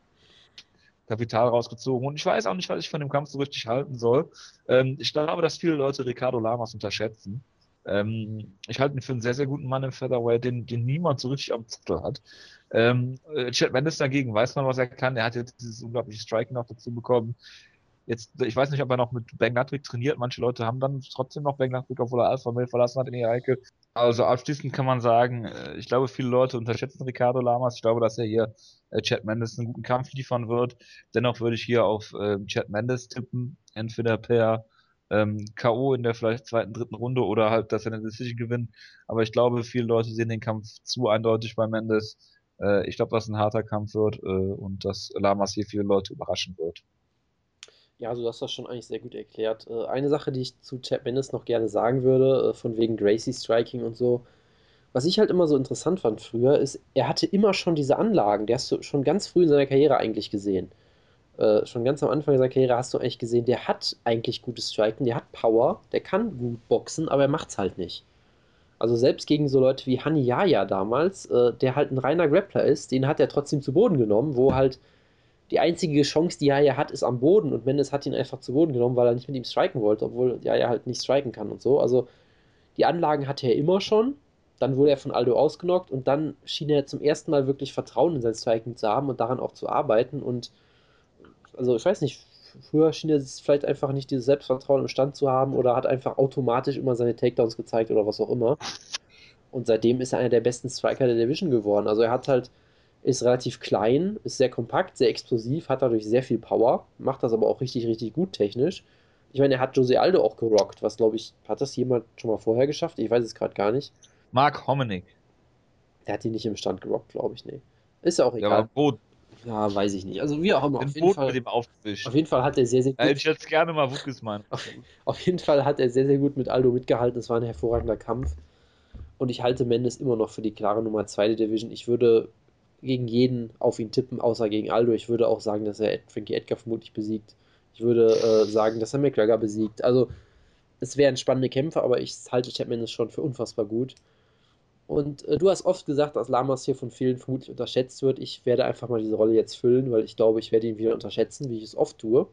Kapital rausgezogen. Und ich weiß auch nicht, was ich von dem Kampf so richtig halten soll. Ähm, ich glaube, dass viele Leute Ricardo Lamas unterschätzen. Ähm, ich halte ihn für einen sehr, sehr guten Mann im Featherweight, den, den niemand so richtig am Zettel hat. Ähm, äh, Chad Mendes dagegen weiß man, was er kann. Er hat jetzt dieses unglaubliche Striking noch dazu bekommen. Jetzt, ich weiß nicht, ob er noch mit Ben Ludwig trainiert. Manche Leute haben dann trotzdem noch Ben Ludwig, obwohl er Alpha Mail verlassen hat in die Ecke. Also abschließend kann man sagen, äh, ich glaube, viele Leute unterschätzen Ricardo Lamas. Ich glaube, dass er hier äh, Chad Mendes einen guten Kampf liefern wird. Dennoch würde ich hier auf äh, Chad Mendes tippen. Entweder per ähm, K.O. in der vielleicht zweiten, dritten Runde oder halt, dass er eine Decision gewinnt. Aber ich glaube, viele Leute sehen den Kampf zu eindeutig bei Mendes. Äh, ich glaube, dass es ein harter Kampf wird äh, und dass Lamas hier viele Leute überraschen wird. Ja, also du hast das schon eigentlich sehr gut erklärt. Äh, eine Sache, die ich zu Chad Mendes noch gerne sagen würde, äh, von wegen Gracie Striking und so, was ich halt immer so interessant fand früher, ist, er hatte immer schon diese Anlagen. Der hast du schon ganz früh in seiner Karriere eigentlich gesehen. Äh, schon ganz am Anfang seiner Karriere hast du eigentlich gesehen, der hat eigentlich gutes Striking, der hat Power, der kann gut boxen, aber er macht's halt nicht. Also selbst gegen so Leute wie Hani Yaya damals, äh, der halt ein reiner Grappler ist, den hat er trotzdem zu Boden genommen, wo halt die einzige Chance, die Yaya hat, ist am Boden und Mendes hat ihn einfach zu Boden genommen, weil er nicht mit ihm striken wollte, obwohl Yaya halt nicht striken kann und so. Also die Anlagen hatte er immer schon, dann wurde er von Aldo ausgenockt und dann schien er zum ersten Mal wirklich Vertrauen in sein Striking zu haben und daran auch zu arbeiten und also ich weiß nicht, früher schien er vielleicht einfach nicht dieses Selbstvertrauen im Stand zu haben oder hat einfach automatisch immer seine Takedowns gezeigt oder was auch immer. Und seitdem ist er einer der besten Striker der Division geworden. Also er hat halt ist relativ klein, ist sehr kompakt, sehr explosiv, hat dadurch sehr viel Power, macht das aber auch richtig, richtig gut technisch. Ich meine, er hat Jose Aldo auch gerockt, was glaube ich, hat das jemand schon mal vorher geschafft? Ich weiß es gerade gar nicht. Mark Hominick. Der hat ihn nicht im Stand gerockt, glaube ich, nee. Ist ja auch egal. Ja, aber Boot. Ja, weiß ich nicht. Also wie auch immer. Auf Auf jeden mit Fall, dem auf jeden Fall hat er sehr, sehr Da hätte gut. ich jetzt gerne mal meinen. [laughs] Auf, auf jeden Fall hat er sehr, sehr gut mit Aldo mitgehalten. Es war ein hervorragender Kampf. Und ich halte Mendes immer noch für die klare Nummer 2 der Division. Ich würde gegen jeden auf ihn tippen, außer gegen Aldo. Ich würde auch sagen, dass er Frankie Edgar vermutlich besiegt. Ich würde äh, sagen, dass er McGregor besiegt. Also, es wären spannende Kämpfe, aber ich halte Chad Mendes schon für unfassbar gut. Und äh, du hast oft gesagt, dass Lamas hier von vielen vermutlich unterschätzt wird. Ich werde einfach mal diese Rolle jetzt füllen, weil ich glaube, ich werde ihn wieder unterschätzen, wie ich es oft tue.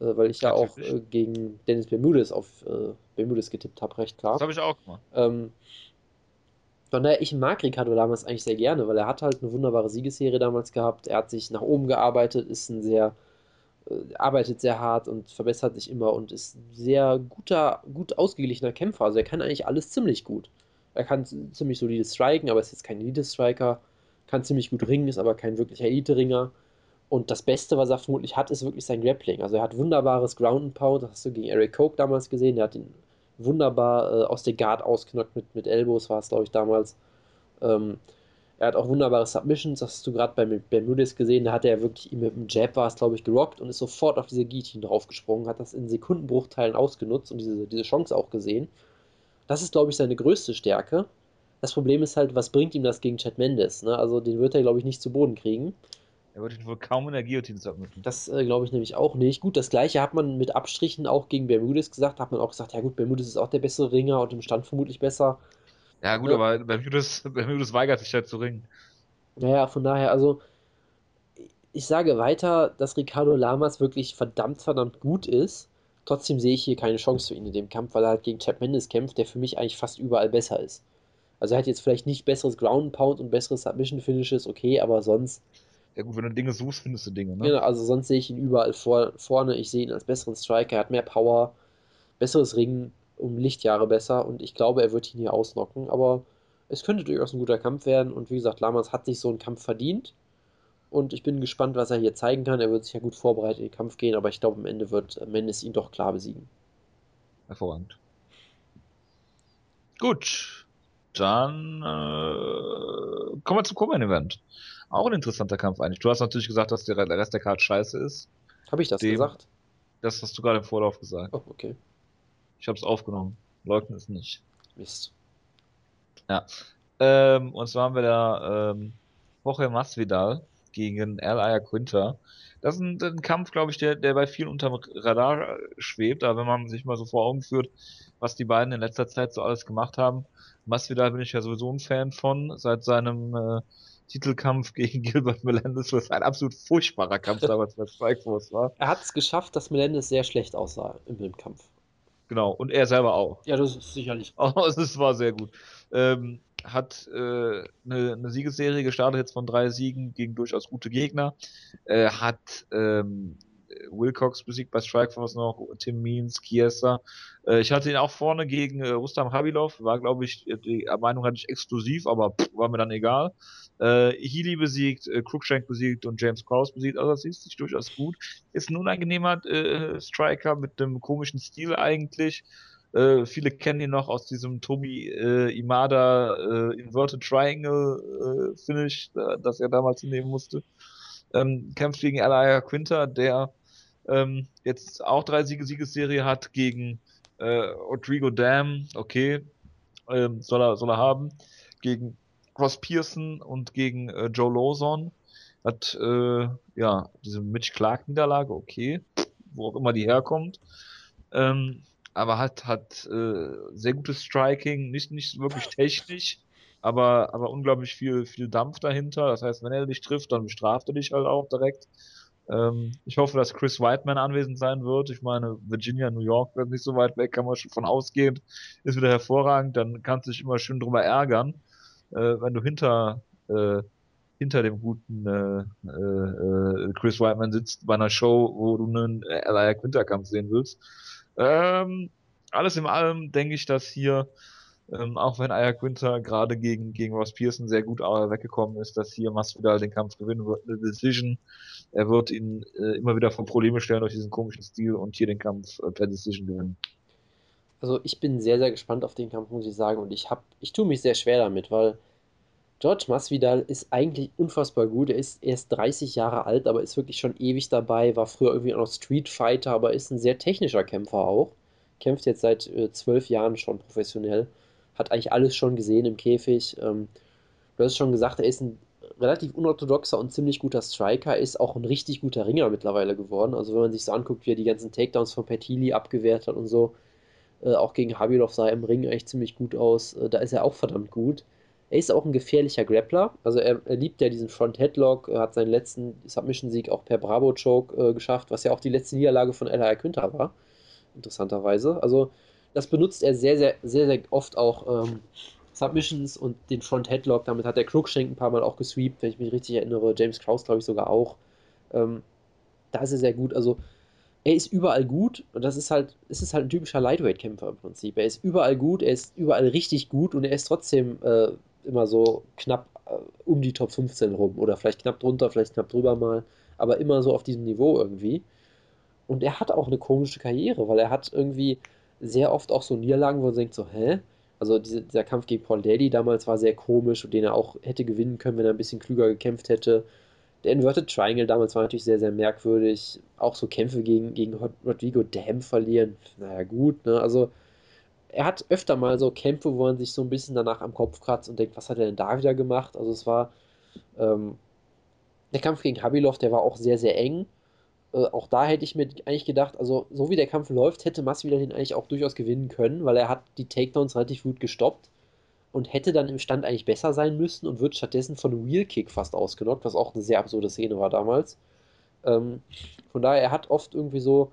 Äh, weil ich ja auch äh, gegen Dennis Bermudez auf äh, Bermudez getippt habe, recht klar. Das habe ich auch gemacht. Ähm, von daher, ich mag Ricardo Lamas eigentlich sehr gerne, weil er hat halt eine wunderbare Siegesserie damals gehabt. Er hat sich nach oben gearbeitet, ist ein sehr, äh, arbeitet sehr hart und verbessert sich immer und ist ein sehr guter, gut ausgeglichener Kämpfer. Also er kann eigentlich alles ziemlich gut. Er kann ziemlich solide striken, aber ist jetzt kein Elite-Striker. Kann ziemlich gut ringen, ist aber kein wirklicher Elite-Ringer. Und das Beste, was er vermutlich hat, ist wirklich sein Grappling. Also er hat wunderbares Ground and Pound. Das hast du gegen Eric Koch damals gesehen. Der hat ihn wunderbar äh, aus der Guard ausgenockt mit, mit Elbows, war es, glaube ich, damals. Ähm, er hat auch wunderbare Submissions, das hast du gerade bei Bermudez gesehen. Da hat er wirklich ihm mit dem Jab, war es, glaube ich, gerockt und ist sofort auf diese Guillotine draufgesprungen, hat das in Sekundenbruchteilen ausgenutzt und diese, diese Chance auch gesehen. Das ist, glaube ich, seine größte Stärke. Das Problem ist halt, was bringt ihm das gegen Chad Mendes? Ne? Also den wird er, glaube ich, nicht zu Boden kriegen. Er wird ihn wohl kaum in der Guillotine submitten. Das äh, glaube ich nämlich auch nicht. Gut, das gleiche hat man mit Abstrichen auch gegen Bermudez gesagt. Hat man auch gesagt, ja gut, Bermudez ist auch der bessere Ringer und im Stand vermutlich besser. Ja, gut, Ja. aber Bermudes, Bermudes weigert sich halt zu ringen. Naja, von daher, also ich sage weiter, dass Ricardo Lamas wirklich verdammt, verdammt gut ist. Trotzdem sehe ich hier keine Chance für ihn in dem Kampf, weil er halt gegen Chad Mendes kämpft, der für mich eigentlich fast überall besser ist. Also er hat jetzt vielleicht nicht besseres Ground Pound und besseres Submission Finishes, okay, aber sonst, Ja, gut, wenn du Dinge suchst, findest du Dinge, ne? genau, also sonst sehe ich ihn überall vor, vorne. Ich sehe ihn als besseren Striker, er hat mehr Power, besseres Ringen, um Lichtjahre besser und ich glaube, er wird ihn hier ausnocken, aber es könnte durchaus ein guter Kampf werden und wie gesagt, Lamas hat sich so einen Kampf verdient und ich bin gespannt, was er hier zeigen kann. Er wird sich ja gut vorbereitet in den Kampf gehen, aber ich glaube, am Ende wird Mendes ihn doch klar besiegen. Hervorragend. Gut. Dann äh, kommen wir zum Co-Main-Event. Auch ein interessanter Kampf eigentlich. Du hast natürlich gesagt, dass der Rest der Karte scheiße ist. Habe ich das Dem- gesagt? Das hast du gerade im Vorlauf gesagt. Oh, okay. Ich habe es aufgenommen. Leugnen es nicht. Mist. Ähm, und zwar haben wir da ähm, Jorge Masvidal gegen Al Quinter. Das ist ein, ein Kampf, glaube ich, der, der bei vielen unterm Radar schwebt. Aber wenn man sich mal so vor Augen führt, was die beiden in letzter Zeit so alles gemacht haben. Masvidal bin ich ja sowieso ein Fan von, seit seinem äh, Titelkampf [laughs] gegen Gilbert Melendez, was ein absolut furchtbarer Kampf damals bei Strikeforce war. Er hat es geschafft, dass Melendez sehr schlecht aussah im Filmkampf. Genau, und er selber auch. Ja, das ist sicherlich. [laughs] Oh, es war sehr gut. Ähm, hat äh, eine, eine Siegesserie gestartet jetzt von drei Siegen gegen durchaus gute Gegner. Äh, hat ähm, Wilcox besiegt bei Strikeforce noch, Tim Means, Chiesa. Äh, ich hatte ihn auch vorne gegen äh, Rustam Habilov, war glaube ich, die Meinung hatte ich exklusiv, aber pff, war mir dann egal. Äh, Healy besiegt, äh, Cruikshank besiegt und James Krause besiegt, also das ist sich durchaus gut. Ist ein unangenehmer äh, Striker mit einem komischen Stil eigentlich. Äh, viele kennen ihn noch aus diesem Tobi äh, Imada äh, Inverted Triangle äh, Finish, das er damals nehmen musste. Ähm, kämpft gegen Alaya Quinter, der ähm, jetzt auch drei Siege Siegesserie hat gegen äh, Rodrigo Dam, okay, ähm, soll er soll er haben, gegen Ross Pearson und gegen Joe Lawson hat ja diese Mitch Clark Niederlage, okay, wo auch immer die herkommt. Ähm, aber hat hat äh, sehr gutes Striking, nicht nicht wirklich technisch, aber aber unglaublich viel viel Dampf dahinter. Das heißt, wenn er dich trifft, dann bestraft er dich halt auch direkt. Ähm, ich hoffe, dass Chris Whiteman anwesend sein wird. Ich meine, Virginia, New York wird nicht so weit weg, kann man schon von ausgehen. Ist wieder hervorragend. Dann kannst du dich immer schön drüber ärgern, äh, wenn du hinter äh, hinter dem guten äh, äh, äh, Chris Whiteman sitzt bei einer Show, wo du einen äh, Elia Quinter Kampf sehen willst. Ähm, alles in allem denke ich, dass hier Ähm, auch wenn Aya Günther gerade gegen, gegen Ross Pearson sehr gut äh, weggekommen ist, dass hier Masvidal den Kampf gewinnen wird, eine Decision. Er wird ihn äh, immer wieder vor Probleme stellen durch diesen komischen Stil und hier den Kampf äh, per Decision gewinnen. Also ich bin sehr, sehr gespannt auf den Kampf, muss ich sagen. Und ich hab, ich tue mich sehr schwer damit, weil George Masvidal ist eigentlich unfassbar gut. Er ist erst 30 Jahre alt, aber ist wirklich schon ewig dabei. War früher irgendwie auch noch Street Fighter, aber ist ein sehr technischer Kämpfer auch. Kämpft jetzt seit äh, zwölf Jahren schon professionell. Hat eigentlich alles schon gesehen im Käfig. Ähm, du hast schon gesagt, er ist ein relativ unorthodoxer und ziemlich guter Striker. Er ist auch ein richtig guter Ringer mittlerweile geworden. Also wenn man sich so anguckt, wie er die ganzen Takedowns von Petili abgewehrt hat und so. Äh, auch gegen Habilov sah er im Ring eigentlich ziemlich gut aus. Äh, da ist er auch verdammt gut. Er ist auch ein gefährlicher Grappler. Also er, er liebt ja diesen Front-Headlock, er hat seinen letzten Submission-Sieg auch per Bravo-Choke äh, geschafft, was ja auch die letzte Niederlage von Ella Günther war. Interessanterweise. Also das benutzt er sehr, sehr, sehr, sehr oft auch ähm, Submissions und den Front-Headlock. Damit hat der Cruikshank ein paar Mal auch gesweept, wenn ich mich richtig erinnere. James Krause, glaube ich, sogar auch. Ähm, da ist er sehr gut. Also er ist überall gut und das ist halt, es ist halt ein typischer Lightweight-Kämpfer im Prinzip. Er ist überall gut, er ist überall richtig gut und er ist trotzdem äh, immer so knapp äh, um die Top 15 rum oder vielleicht knapp drunter, vielleicht knapp drüber mal, aber immer so auf diesem Niveau irgendwie. Und er hat auch eine komische Karriere, weil er hat irgendwie sehr oft auch so Niederlagen, wo man denkt so, hä? Also diese, dieser Kampf gegen Paul Daly damals war sehr komisch und den er auch hätte gewinnen können, wenn er ein bisschen klüger gekämpft hätte. Der Inverted Triangle damals war natürlich sehr, sehr merkwürdig. Auch so Kämpfe gegen, gegen Rodrigo Dam verlieren. Naja, gut, ne? Also er hat öfter mal so Kämpfe, wo man sich so ein bisschen danach am Kopf kratzt und denkt, was hat er denn da wieder gemacht? Also es war ähm, der Kampf gegen Habilov, der war auch sehr, sehr eng. Äh, auch da hätte ich mir eigentlich gedacht, also so wie der Kampf läuft, hätte Masvidal den eigentlich auch durchaus gewinnen können, weil er hat die Takedowns relativ gut gestoppt und hätte dann im Stand eigentlich besser sein müssen und wird stattdessen von einem Wheelkick fast ausgenockt, was auch eine sehr absurde Szene war damals. Ähm, von daher, er hat oft irgendwie so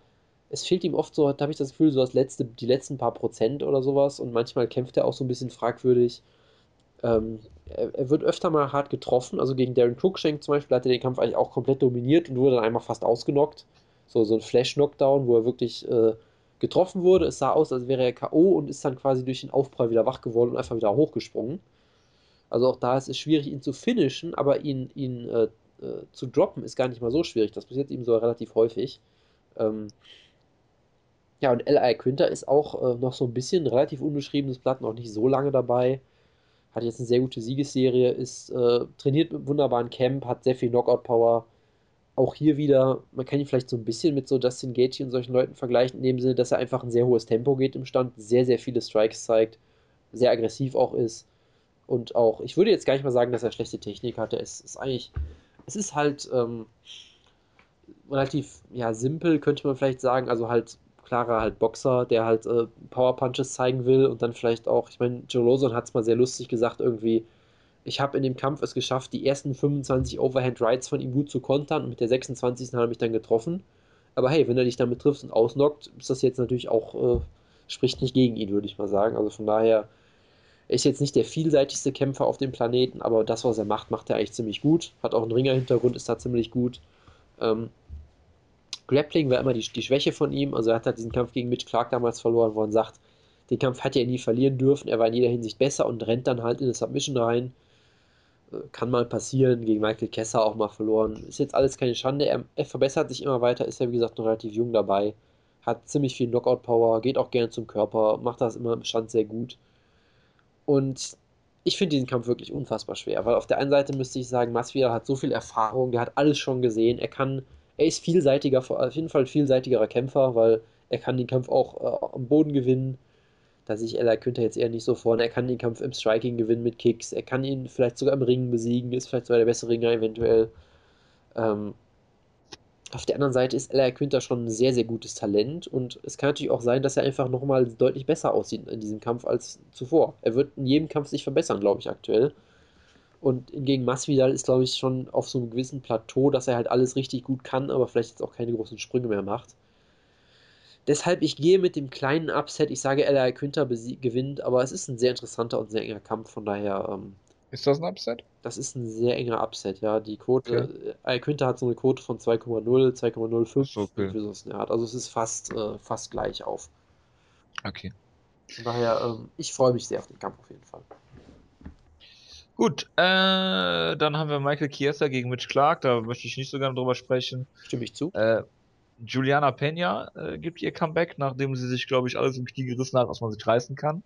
es fehlt ihm oft so, da habe ich das Gefühl, so das letzte, die letzten paar Prozent oder sowas und manchmal kämpft er auch so ein bisschen fragwürdig. Ähm, er, er, wird öfter mal hart getroffen, also gegen Darren Cruikshank zum Beispiel hat er den Kampf eigentlich auch komplett dominiert und wurde dann einmal fast ausgenockt. So, so ein Flash-Knockdown, wo er wirklich äh, getroffen wurde. Es sah aus, als wäre er K.O. und ist dann quasi durch den Aufprall wieder wach geworden und einfach wieder hochgesprungen. Also auch da ist es schwierig, ihn zu finishen, aber ihn, ihn äh, äh, zu droppen ist gar nicht mal so schwierig. Das passiert ihm so relativ häufig. Ähm, ja, und L.I. Quinter ist auch äh, noch so ein bisschen relativ unbeschriebenes Blatt, noch nicht so lange dabei. Hat jetzt eine sehr gute Siegesserie, ist äh, trainiert mit einem wunderbaren Camp, hat sehr viel Knockout-Power. Auch hier wieder, man kann ihn vielleicht so ein bisschen mit so Justin Gaethje und solchen Leuten vergleichen, in dem Sinne, dass er einfach ein sehr hohes Tempo geht im Stand, sehr, sehr viele Strikes zeigt, sehr aggressiv auch ist. Und auch, ich würde jetzt gar nicht mal sagen, dass er schlechte Technik hatte. Es ist eigentlich, es ist halt ähm, relativ, ja, simpel, könnte man vielleicht sagen. Also halt klarer halt Boxer, der halt äh, Power Punches zeigen will und dann vielleicht auch, ich meine, Joe Lawson hat es mal sehr lustig gesagt, irgendwie, ich habe in dem Kampf es geschafft, die ersten 25 Overhand Rights von ihm gut zu kontern und mit der 26. hat er mich dann getroffen. Aber hey, wenn er dich damit trifft und ausnockt, ist das jetzt natürlich auch, äh, spricht nicht gegen ihn, würde ich mal sagen. Also von daher, er ist jetzt nicht der vielseitigste Kämpfer auf dem Planeten, aber das, was er macht, macht er eigentlich ziemlich gut. Hat auch einen Ringer-Hintergrund, ist da ziemlich gut. Ähm, Grappling war immer die, die Schwäche von ihm. Also er hat halt diesen Kampf gegen Mitch Clark damals verloren, wo er sagt, den Kampf hat er nie verlieren dürfen. Er war in jeder Hinsicht besser und rennt dann halt in eine Submission rein. Äh, kann mal passieren, gegen Michael Kessler auch mal verloren. Ist jetzt alles keine Schande. Er, er verbessert sich immer weiter, ist ja wie gesagt noch relativ jung dabei. Hat ziemlich viel Knockout-Power, geht auch gerne zum Körper, macht das immer im Stand sehr gut. Und ich finde diesen Kampf wirklich unfassbar schwer, weil auf der einen Seite müsste ich sagen, Masvidal hat so viel Erfahrung, der hat alles schon gesehen, er kann er ist vielseitiger, auf jeden Fall vielseitigerer Kämpfer, weil er kann den Kampf auch äh, am Boden gewinnen. Da sehe ich Ella Günther jetzt eher nicht so vorne. Er kann den Kampf im Striking gewinnen mit Kicks. Er kann ihn vielleicht sogar im Ringen besiegen. Ist vielleicht sogar der bessere Ringer eventuell. Ähm, auf der anderen Seite ist Ella Günther schon ein sehr, sehr gutes Talent und es kann natürlich auch sein, dass er einfach nochmal deutlich besser aussieht in diesem Kampf als zuvor. Er wird in jedem Kampf sich verbessern, glaube ich, aktuell. Und hingegen Masvidal ist, glaube ich, schon auf so einem gewissen Plateau, dass er halt alles richtig gut kann, aber vielleicht jetzt auch keine großen Sprünge mehr macht. Deshalb, ich gehe mit dem kleinen Upset. Ich sage, L.A. Quinter gewinnt, aber es ist ein sehr interessanter und sehr enger Kampf, von daher. Ähm, ist das ein Upset? Das ist ein sehr enger Upset, ja. Die Quote, okay. äh, Quinter hat so eine Quote von 2,0, 2,05 okay. für so eine Art. Also es ist fast, äh, fast gleich auf. Okay. Von daher, ähm, ich freue mich sehr auf den Kampf auf jeden Fall. Gut, äh, dann haben wir Michael Chiesa gegen Mitch Clark, da möchte ich nicht so gerne drüber sprechen. Stimme ich zu. Äh, Juliana Pena äh, gibt ihr Comeback, nachdem sie sich, glaube ich, alles im Knie gerissen hat, was man sich reißen kann.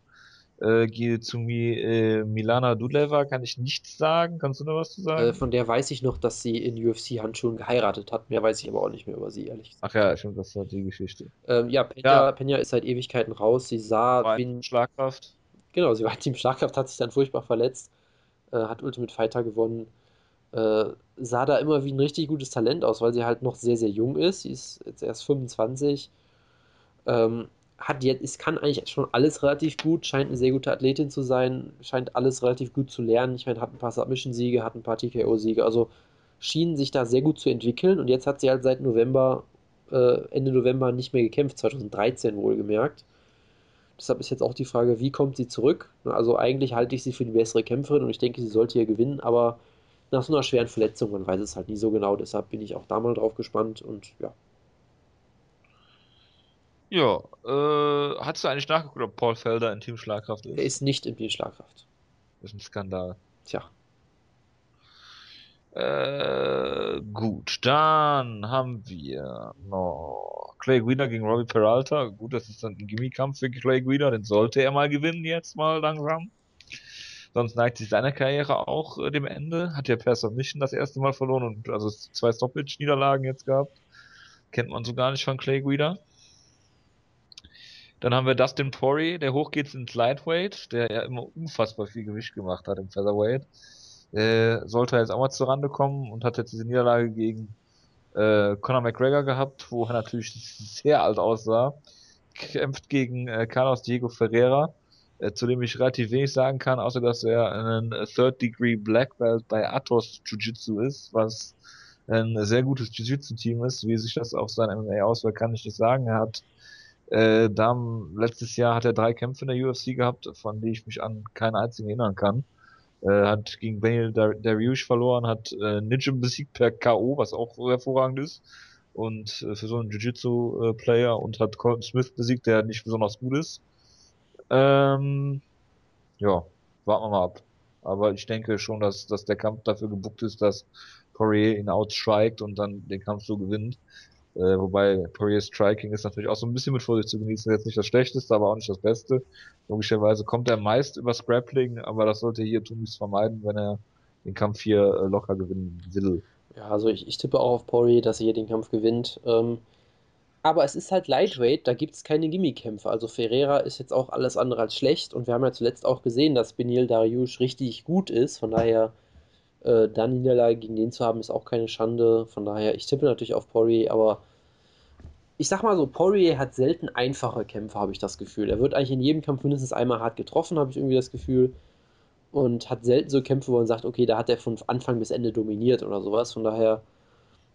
Äh, gehe zu Mi, äh, Milana Dudleva, kann ich nichts sagen. Kannst du noch was zu sagen? Äh, von der weiß ich noch, dass sie in UFC-Handschuhen geheiratet hat. Mehr weiß ich aber auch nicht mehr über sie, ehrlich gesagt. Ach ja, stimmt, das war die Geschichte. Ähm, ja, Pena, ja. Pena ist seit Ewigkeiten raus. Sie sah. War Team Schlagkraft. Genau, sie war Team Schlagkraft, hat sich dann furchtbar verletzt, äh, hat Ultimate Fighter gewonnen. Äh, sah da immer wie ein richtig gutes Talent aus, weil sie halt noch sehr, sehr jung ist. Sie ist jetzt erst 25. Ähm, hat jetzt, es kann eigentlich schon alles relativ gut, scheint eine sehr gute Athletin zu sein, scheint alles relativ gut zu lernen. Ich meine, hat ein paar Submission-Siege, hat ein paar TKO-Siege, also schien sich da sehr gut zu entwickeln und jetzt hat sie halt seit November, äh, Ende November nicht mehr gekämpft, 2013 wohlgemerkt. Deshalb ist jetzt auch die Frage, wie kommt sie zurück? Also eigentlich halte ich sie für die bessere Kämpferin und ich denke, sie sollte hier gewinnen, aber nach so einer schweren Verletzung, man weiß es halt nie so genau, deshalb bin ich auch da mal drauf gespannt und ja, ja, äh, hast du eigentlich nachgeguckt, ob Paul Felder in Team Schlagkraft ist? Er ist nicht in Team Schlagkraft. Das ist ein Skandal. Tja. Äh, gut, dann haben wir noch Clay Guida gegen Robbie Peralta. Gut, das ist dann ein Gimmikampf für Clay Guida, den sollte er mal gewinnen jetzt mal langsam. Sonst neigt sich seine Karriere auch äh, dem Ende. Hat ja per Submission das erste Mal verloren und also zwei Stoppage-Niederlagen jetzt gehabt. Kennt man so gar nicht von Clay Guida. Dann haben wir Dustin Poirier, der hochgeht ins Lightweight, der ja immer unfassbar viel Gewicht gemacht hat im Featherweight. Äh, sollte jetzt auch mal zur Rande kommen und hat jetzt diese Niederlage gegen äh, Conor McGregor gehabt, wo er natürlich [laughs] sehr alt aussah. Kämpft gegen äh, Carlos Diego Ferreira, äh, zu dem ich relativ wenig sagen kann, außer dass er ein Third Degree Black Belt bei Atos Jiu-Jitsu ist, was ein sehr gutes Jiu-Jitsu-Team ist. Wie sich das auf sein MMA auswirkt, kann ich nicht sagen. Er hat äh, da, letztes Jahr hat er drei Kämpfe in der UFC gehabt, von denen ich mich an keinen einzigen erinnern kann. Äh, hat gegen Daniel Dariush verloren, hat äh, Nijem besiegt per K.O., was auch hervorragend ist. Und äh, für so einen Jiu-Jitsu-Player und hat Colton Smith besiegt, der nicht besonders gut ist. Ähm, ja, warten wir mal ab. Aber ich denke schon, dass, dass der Kampf dafür gebuckt ist, dass Poirier ihn outstrikt und dann den Kampf so gewinnt. Äh, wobei Poirier's Striking ist natürlich auch so ein bisschen mit Vorsicht zu genießen. Jetzt nicht das Schlechteste, aber auch nicht das Beste. Logischerweise kommt er meist über Grappling, aber das sollte hier Tunis vermeiden, wenn er den Kampf hier äh, locker gewinnen will. Ja, also ich, ich tippe auch auf Poirier, dass er hier den Kampf gewinnt. Ähm, aber es ist halt Lightweight, da gibt es keine Gimmickämpfe. Also Ferreira ist jetzt auch alles andere als schlecht und wir haben ja zuletzt auch gesehen, dass Benil Dariush richtig gut ist. Von daher äh, dann Niederlage gegen den zu haben, ist auch keine Schande. Von daher, ich tippe natürlich auf Poirier, aber ich sag mal so, Poirier hat selten einfache Kämpfe, habe ich das Gefühl. Er wird eigentlich in jedem Kampf mindestens einmal hart getroffen, habe ich irgendwie das Gefühl. Und hat selten so Kämpfe, wo man sagt, okay, da hat er von Anfang bis Ende dominiert oder sowas. Von daher,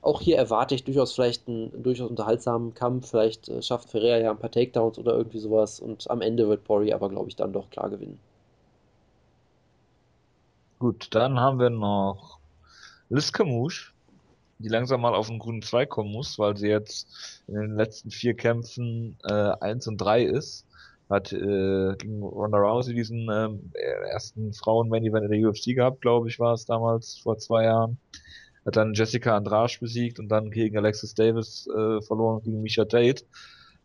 auch hier erwarte ich durchaus vielleicht einen durchaus unterhaltsamen Kampf. Vielleicht äh, schafft Ferreira ja ein paar Takedowns oder irgendwie sowas. Und am Ende wird Poirier aber, glaube ich, dann doch klar gewinnen. Gut, dann haben wir noch Liz Camouche, die langsam mal auf den grünen Zweig kommen muss, weil sie jetzt in den letzten vier Kämpfen äh, 1 und 3 ist. Hat äh, gegen Ronda Rousey diesen ähm, ersten Frauen-Main-Event in der UFC gehabt, glaube ich, war es damals, vor zwei Jahren. Hat dann Jessica Andrade besiegt und dann gegen Alexis Davis äh, verloren gegen Misha Tate.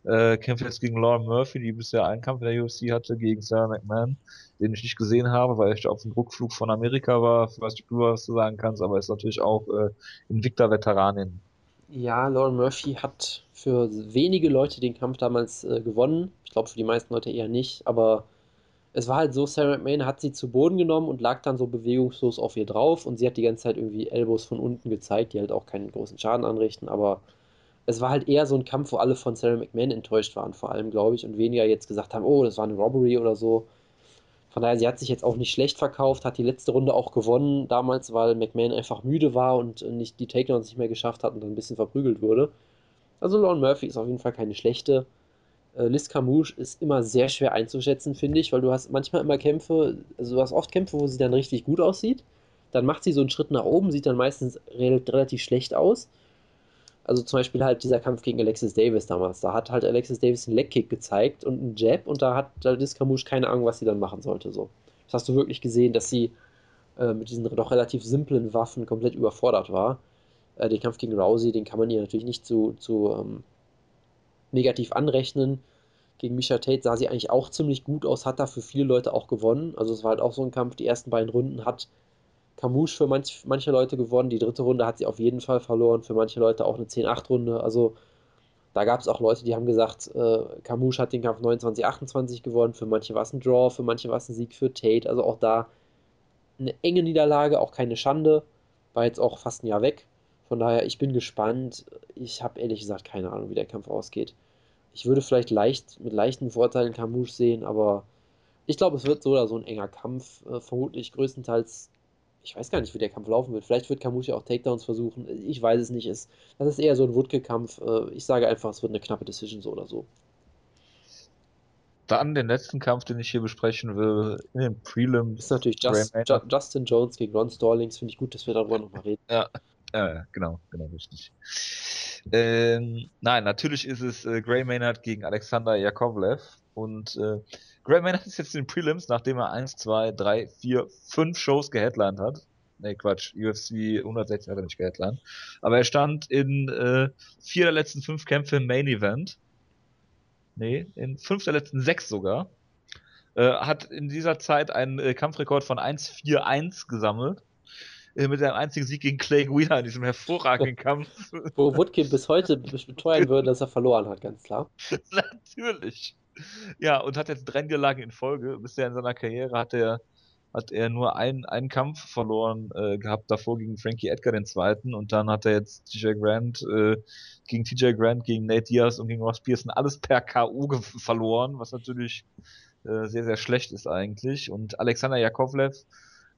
Äh, kämpft jetzt gegen Lauren Murphy, die bisher einen Kampf in der UFC hatte, gegen Sarah McMahon, den ich nicht gesehen habe, weil ich auf dem Rückflug von Amerika war. Ich weiß nicht, du was zu sagen kannst, aber ist natürlich auch äh, Invicta-Veteranin. Ja, Lauren Murphy hat für wenige Leute den Kampf damals äh, gewonnen. Ich glaube, für die meisten Leute eher nicht, aber es war halt so, Sarah McMahon hat sie zu Boden genommen und lag dann so bewegungslos auf ihr drauf und sie hat die ganze Zeit irgendwie Elbows von unten gezeigt, die halt auch keinen großen Schaden anrichten, aber es war halt eher so ein Kampf, wo alle von Sarah McMahon enttäuscht waren, vor allem, glaube ich, und weniger jetzt gesagt haben, oh, das war eine Robbery oder so. Von daher, sie hat sich jetzt auch nicht schlecht verkauft, hat die letzte Runde auch gewonnen damals, weil McMahon einfach müde war und nicht die Takedowns nicht mehr geschafft hat und dann ein bisschen verprügelt wurde. Also Lon Murphy ist auf jeden Fall keine schlechte. Äh, Liz Camouche ist immer sehr schwer einzuschätzen, finde ich, weil du hast manchmal immer Kämpfe, also du hast oft Kämpfe, wo sie dann richtig gut aussieht. Dann macht sie so einen Schritt nach oben, sieht dann meistens relativ schlecht aus Also zum Beispiel halt dieser Kampf gegen Alexis Davis damals. Da hat halt Alexis Davis einen Leckkick gezeigt und einen Jab und da hat Camouche keine Ahnung, was sie dann machen sollte. So. Das hast du wirklich gesehen, dass sie äh, mit diesen doch relativ simplen Waffen komplett überfordert war. Äh, den Kampf gegen Rousey, den kann man ihr natürlich nicht zu, zu ähm, negativ anrechnen. Gegen Misha Tate sah sie eigentlich auch ziemlich gut aus, hat da für viele Leute auch gewonnen. Also es war halt auch so ein Kampf, die ersten beiden Runden hat Camouche für manch, manche Leute gewonnen. Die dritte Runde hat sie auf jeden Fall verloren. Für manche Leute auch eine 10-8-Runde. Also da gab es auch Leute, die haben gesagt, äh, Camouche hat den Kampf 29-28 gewonnen. Für manche war es ein Draw, für manche war es ein Sieg für Tate. Also auch da eine enge Niederlage, auch keine Schande. War jetzt auch fast ein Jahr weg. Von daher, ich bin gespannt. Ich habe ehrlich gesagt keine Ahnung, wie der Kampf ausgeht. Ich würde vielleicht leicht mit leichten Vorteilen Camouche sehen, aber ich glaube, es wird so oder so ein enger Kampf. Äh, vermutlich größtenteils ich weiß gar nicht, wie der Kampf laufen wird. Vielleicht wird Kamushi auch Takedowns versuchen. Ich weiß es nicht. das ist eher so ein Woodke-Kampf. Äh, ich sage einfach, es wird eine knappe Decision so oder so. Dann den letzten Kampf, den ich hier besprechen will, in den Prelims. Ist natürlich Just, Justin Jones gegen Ron Stallings. Finde ich gut, dass wir darüber nochmal reden. Ja, ja, genau, genau, richtig. Ähm, nein, natürlich ist es äh, Gray Maynard gegen Alexander Yakovlev. Und äh, Gray Maynard ist jetzt in den Prelims, nachdem er 1, 2, 3, 4, 5 Shows geheadlined hat. Ne, Quatsch, UFC 160 hat er nicht geheadlined. Aber er stand in äh, vier der letzten fünf Kämpfe im Main Event. Nee, in fünf der letzten sechs sogar. Äh, hat in dieser Zeit einen äh, Kampfrekord von 1-4-1 gesammelt. Äh, mit seinem einzigen Sieg gegen Clay Guida in diesem hervorragenden [laughs] Kampf. Wo Woodkin bis heute beteuern [laughs] würde, dass er verloren hat, ganz klar. Natürlich. Ja, und hat jetzt drei Niederlagen in Folge. Bisher in seiner Karriere hat er, hat er nur einen, einen Kampf verloren äh, gehabt, davor gegen Frankie Edgar den zweiten und dann hat er jetzt TJ Grant äh, gegen TJ Grant, gegen Nate Diaz und gegen Ross Pearson alles per K.O. verloren, was natürlich äh, sehr, sehr schlecht ist eigentlich. Und Alexander Jakovlev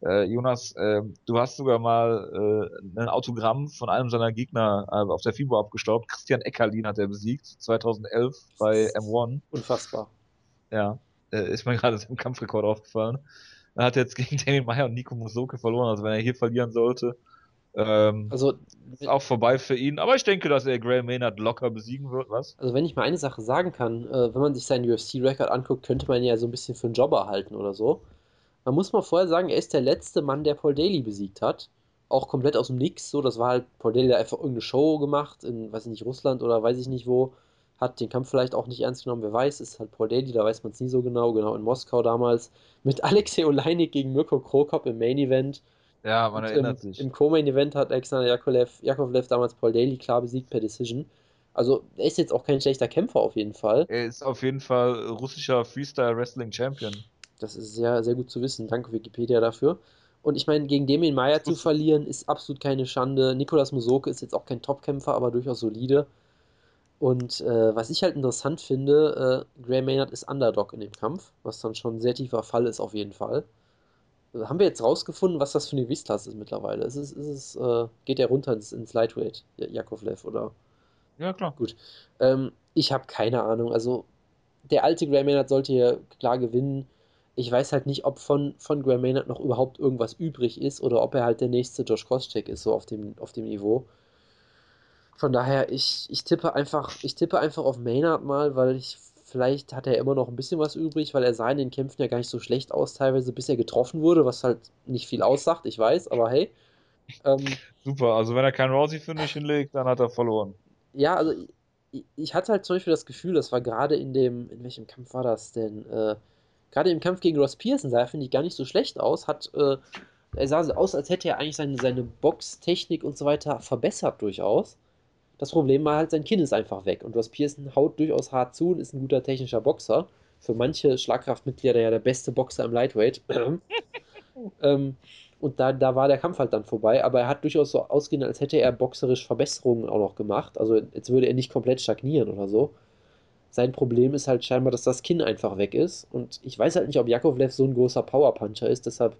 äh, Jonas, äh, du hast sogar mal äh, ein Autogramm von einem seiner Gegner äh, auf der FIBO abgestaubt. Christian Eckerlin hat er besiegt, 2011 bei M1. Unfassbar. Ja, äh, ist mir gerade [laughs] im Kampfrekord aufgefallen. Er hat jetzt gegen Damien Meyer und Nico Musoke verloren, also wenn er hier verlieren sollte, ähm, also, ist auch vorbei für ihn. Aber ich denke, dass er Graham Maynard locker besiegen wird, was? Also wenn ich mal eine Sache sagen kann, äh, wenn man sich seinen UFC-Record anguckt, könnte man ihn ja so ein bisschen für einen Jobber halten oder so. Man muss mal vorher sagen, er ist der letzte Mann, der Paul Daly besiegt hat. Auch komplett aus dem Nix. So, das war halt Paul Daly hat einfach irgendeine Show gemacht in, weiß ich nicht, Russland oder weiß ich nicht wo. Hat den Kampf vielleicht auch nicht ernst genommen, wer weiß, ist halt Paul Daly, da weiß man es nie so genau. Genau in Moskau damals. Mit [laughs] Alexei Oleinik gegen Mirko Krokop im Main Event. Ja, man Und erinnert im, sich. Im Co-Main Event hat Alexander Jakovlev, Jakovlev damals Paul Daly klar besiegt per Decision. Also, er ist jetzt auch kein schlechter Kämpfer auf jeden Fall. Er ist auf jeden Fall russischer Freestyle Wrestling Champion. Das ist sehr, sehr gut zu wissen. Danke Wikipedia dafür. Und ich meine, gegen Damien Meyer zu verlieren, ist absolut keine Schande. Nikolas Musoke ist jetzt auch kein Topkämpfer, aber durchaus solide. Und äh, was ich halt interessant finde, äh, Graham Maynard ist Underdog in dem Kampf, was dann schon ein sehr tiefer Fall ist auf jeden Fall. Also haben wir jetzt rausgefunden, was das für eine Gewichtsklasse ist mittlerweile? Ist es, ist es, äh, geht er runter ins, ins Lightweight, Jakovlev, oder? Ja, klar. Gut. Ähm, ich habe keine Ahnung. Also, der alte Graham Maynard sollte hier klar gewinnen ich weiß halt nicht, ob von, von Graham Maynard noch überhaupt irgendwas übrig ist oder ob er halt der nächste Josh Koscheck ist, so auf dem, auf dem Niveau. Von daher, ich, ich tippe einfach, ich tippe einfach auf Maynard mal, weil ich, vielleicht hat er immer noch ein bisschen was übrig, weil er sah in den Kämpfen ja gar nicht so schlecht aus, teilweise bis er getroffen wurde, was halt nicht viel aussagt, ich weiß, aber hey. Ähm, Super, also wenn er keinen Rousey-Finish hinlegt, dann hat er verloren. Ja, also ich, ich, hatte halt zum Beispiel das Gefühl, das war gerade in dem, in welchem Kampf war das denn? Äh, gerade im Kampf gegen Ross Pearson sah er, finde ich, gar nicht so schlecht aus. Hat, äh, er sah so aus, als hätte er eigentlich seine, seine Boxtechnik und so weiter verbessert durchaus. Das Problem war halt, sein Kinn ist einfach weg. Und Ross Pearson haut durchaus hart zu und ist ein guter technischer Boxer. Für manche Schlagkraftmitglieder ja der beste Boxer im Lightweight. [laughs] ähm, und da, da war der Kampf halt dann vorbei. Aber er hat durchaus so ausgehen, als hätte er boxerisch Verbesserungen auch noch gemacht. Also jetzt würde er nicht komplett stagnieren oder so. Sein Problem ist halt scheinbar, dass das Kinn einfach weg ist. Und ich weiß halt nicht, ob Jakovlev so ein großer Powerpuncher ist. Deshalb,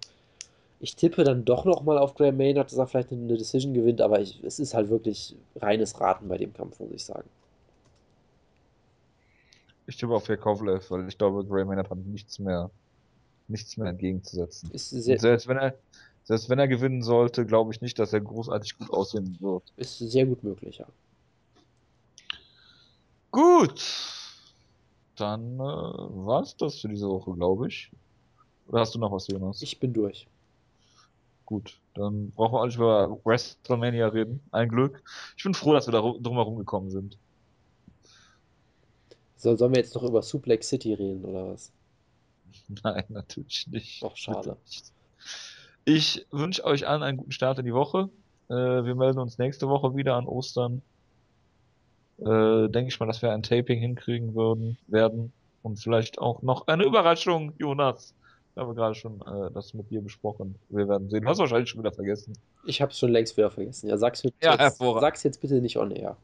ich tippe dann doch nochmal auf Graham Maynard, dass er vielleicht eine Decision gewinnt. Aber ich, es ist halt wirklich reines Raten bei dem Kampf, muss ich sagen. Ich tippe auf Jakovlev, weil ich glaube, Graham Maynard hat nichts mehr, nichts mehr entgegenzusetzen. selbst wenn er, selbst wenn er gewinnen sollte, glaube ich nicht, dass er großartig gut aussehen wird. Ist sehr gut möglich, ja. Gut. Dann äh, war's das für diese Woche, glaube ich. Oder hast du noch was, Jonas? Ich bin durch. Gut, dann brauchen wir auch nicht über WrestleMania reden. Ein Glück. Ich bin froh, dass wir da drum herum gekommen sind. So, sollen wir jetzt noch über Suplex City reden, oder was? [laughs] Nein, natürlich nicht. Doch, schade. Ich wünsche euch allen einen guten Start in die Woche. Äh, wir melden uns nächste Woche wieder an Ostern. Äh, denke ich mal, dass wir ein Taping hinkriegen würden, werden. Und vielleicht auch noch eine Überraschung, Jonas. Ich habe gerade schon äh, das mit dir besprochen. Wir werden sehen. Du hast wahrscheinlich schon wieder vergessen. Ich habe es schon längst wieder vergessen. Ja, sag's, jetzt, Ja, hervorragend. sag's jetzt bitte nicht on air.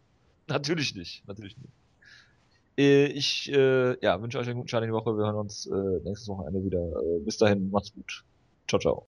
Natürlich nicht. Natürlich nicht. Äh, Ich äh, ja, wünsche euch einen guten Start in die Woche. Wir hören uns äh, nächstes Wochenende wieder. Äh, bis dahin, macht's gut. Ciao, ciao.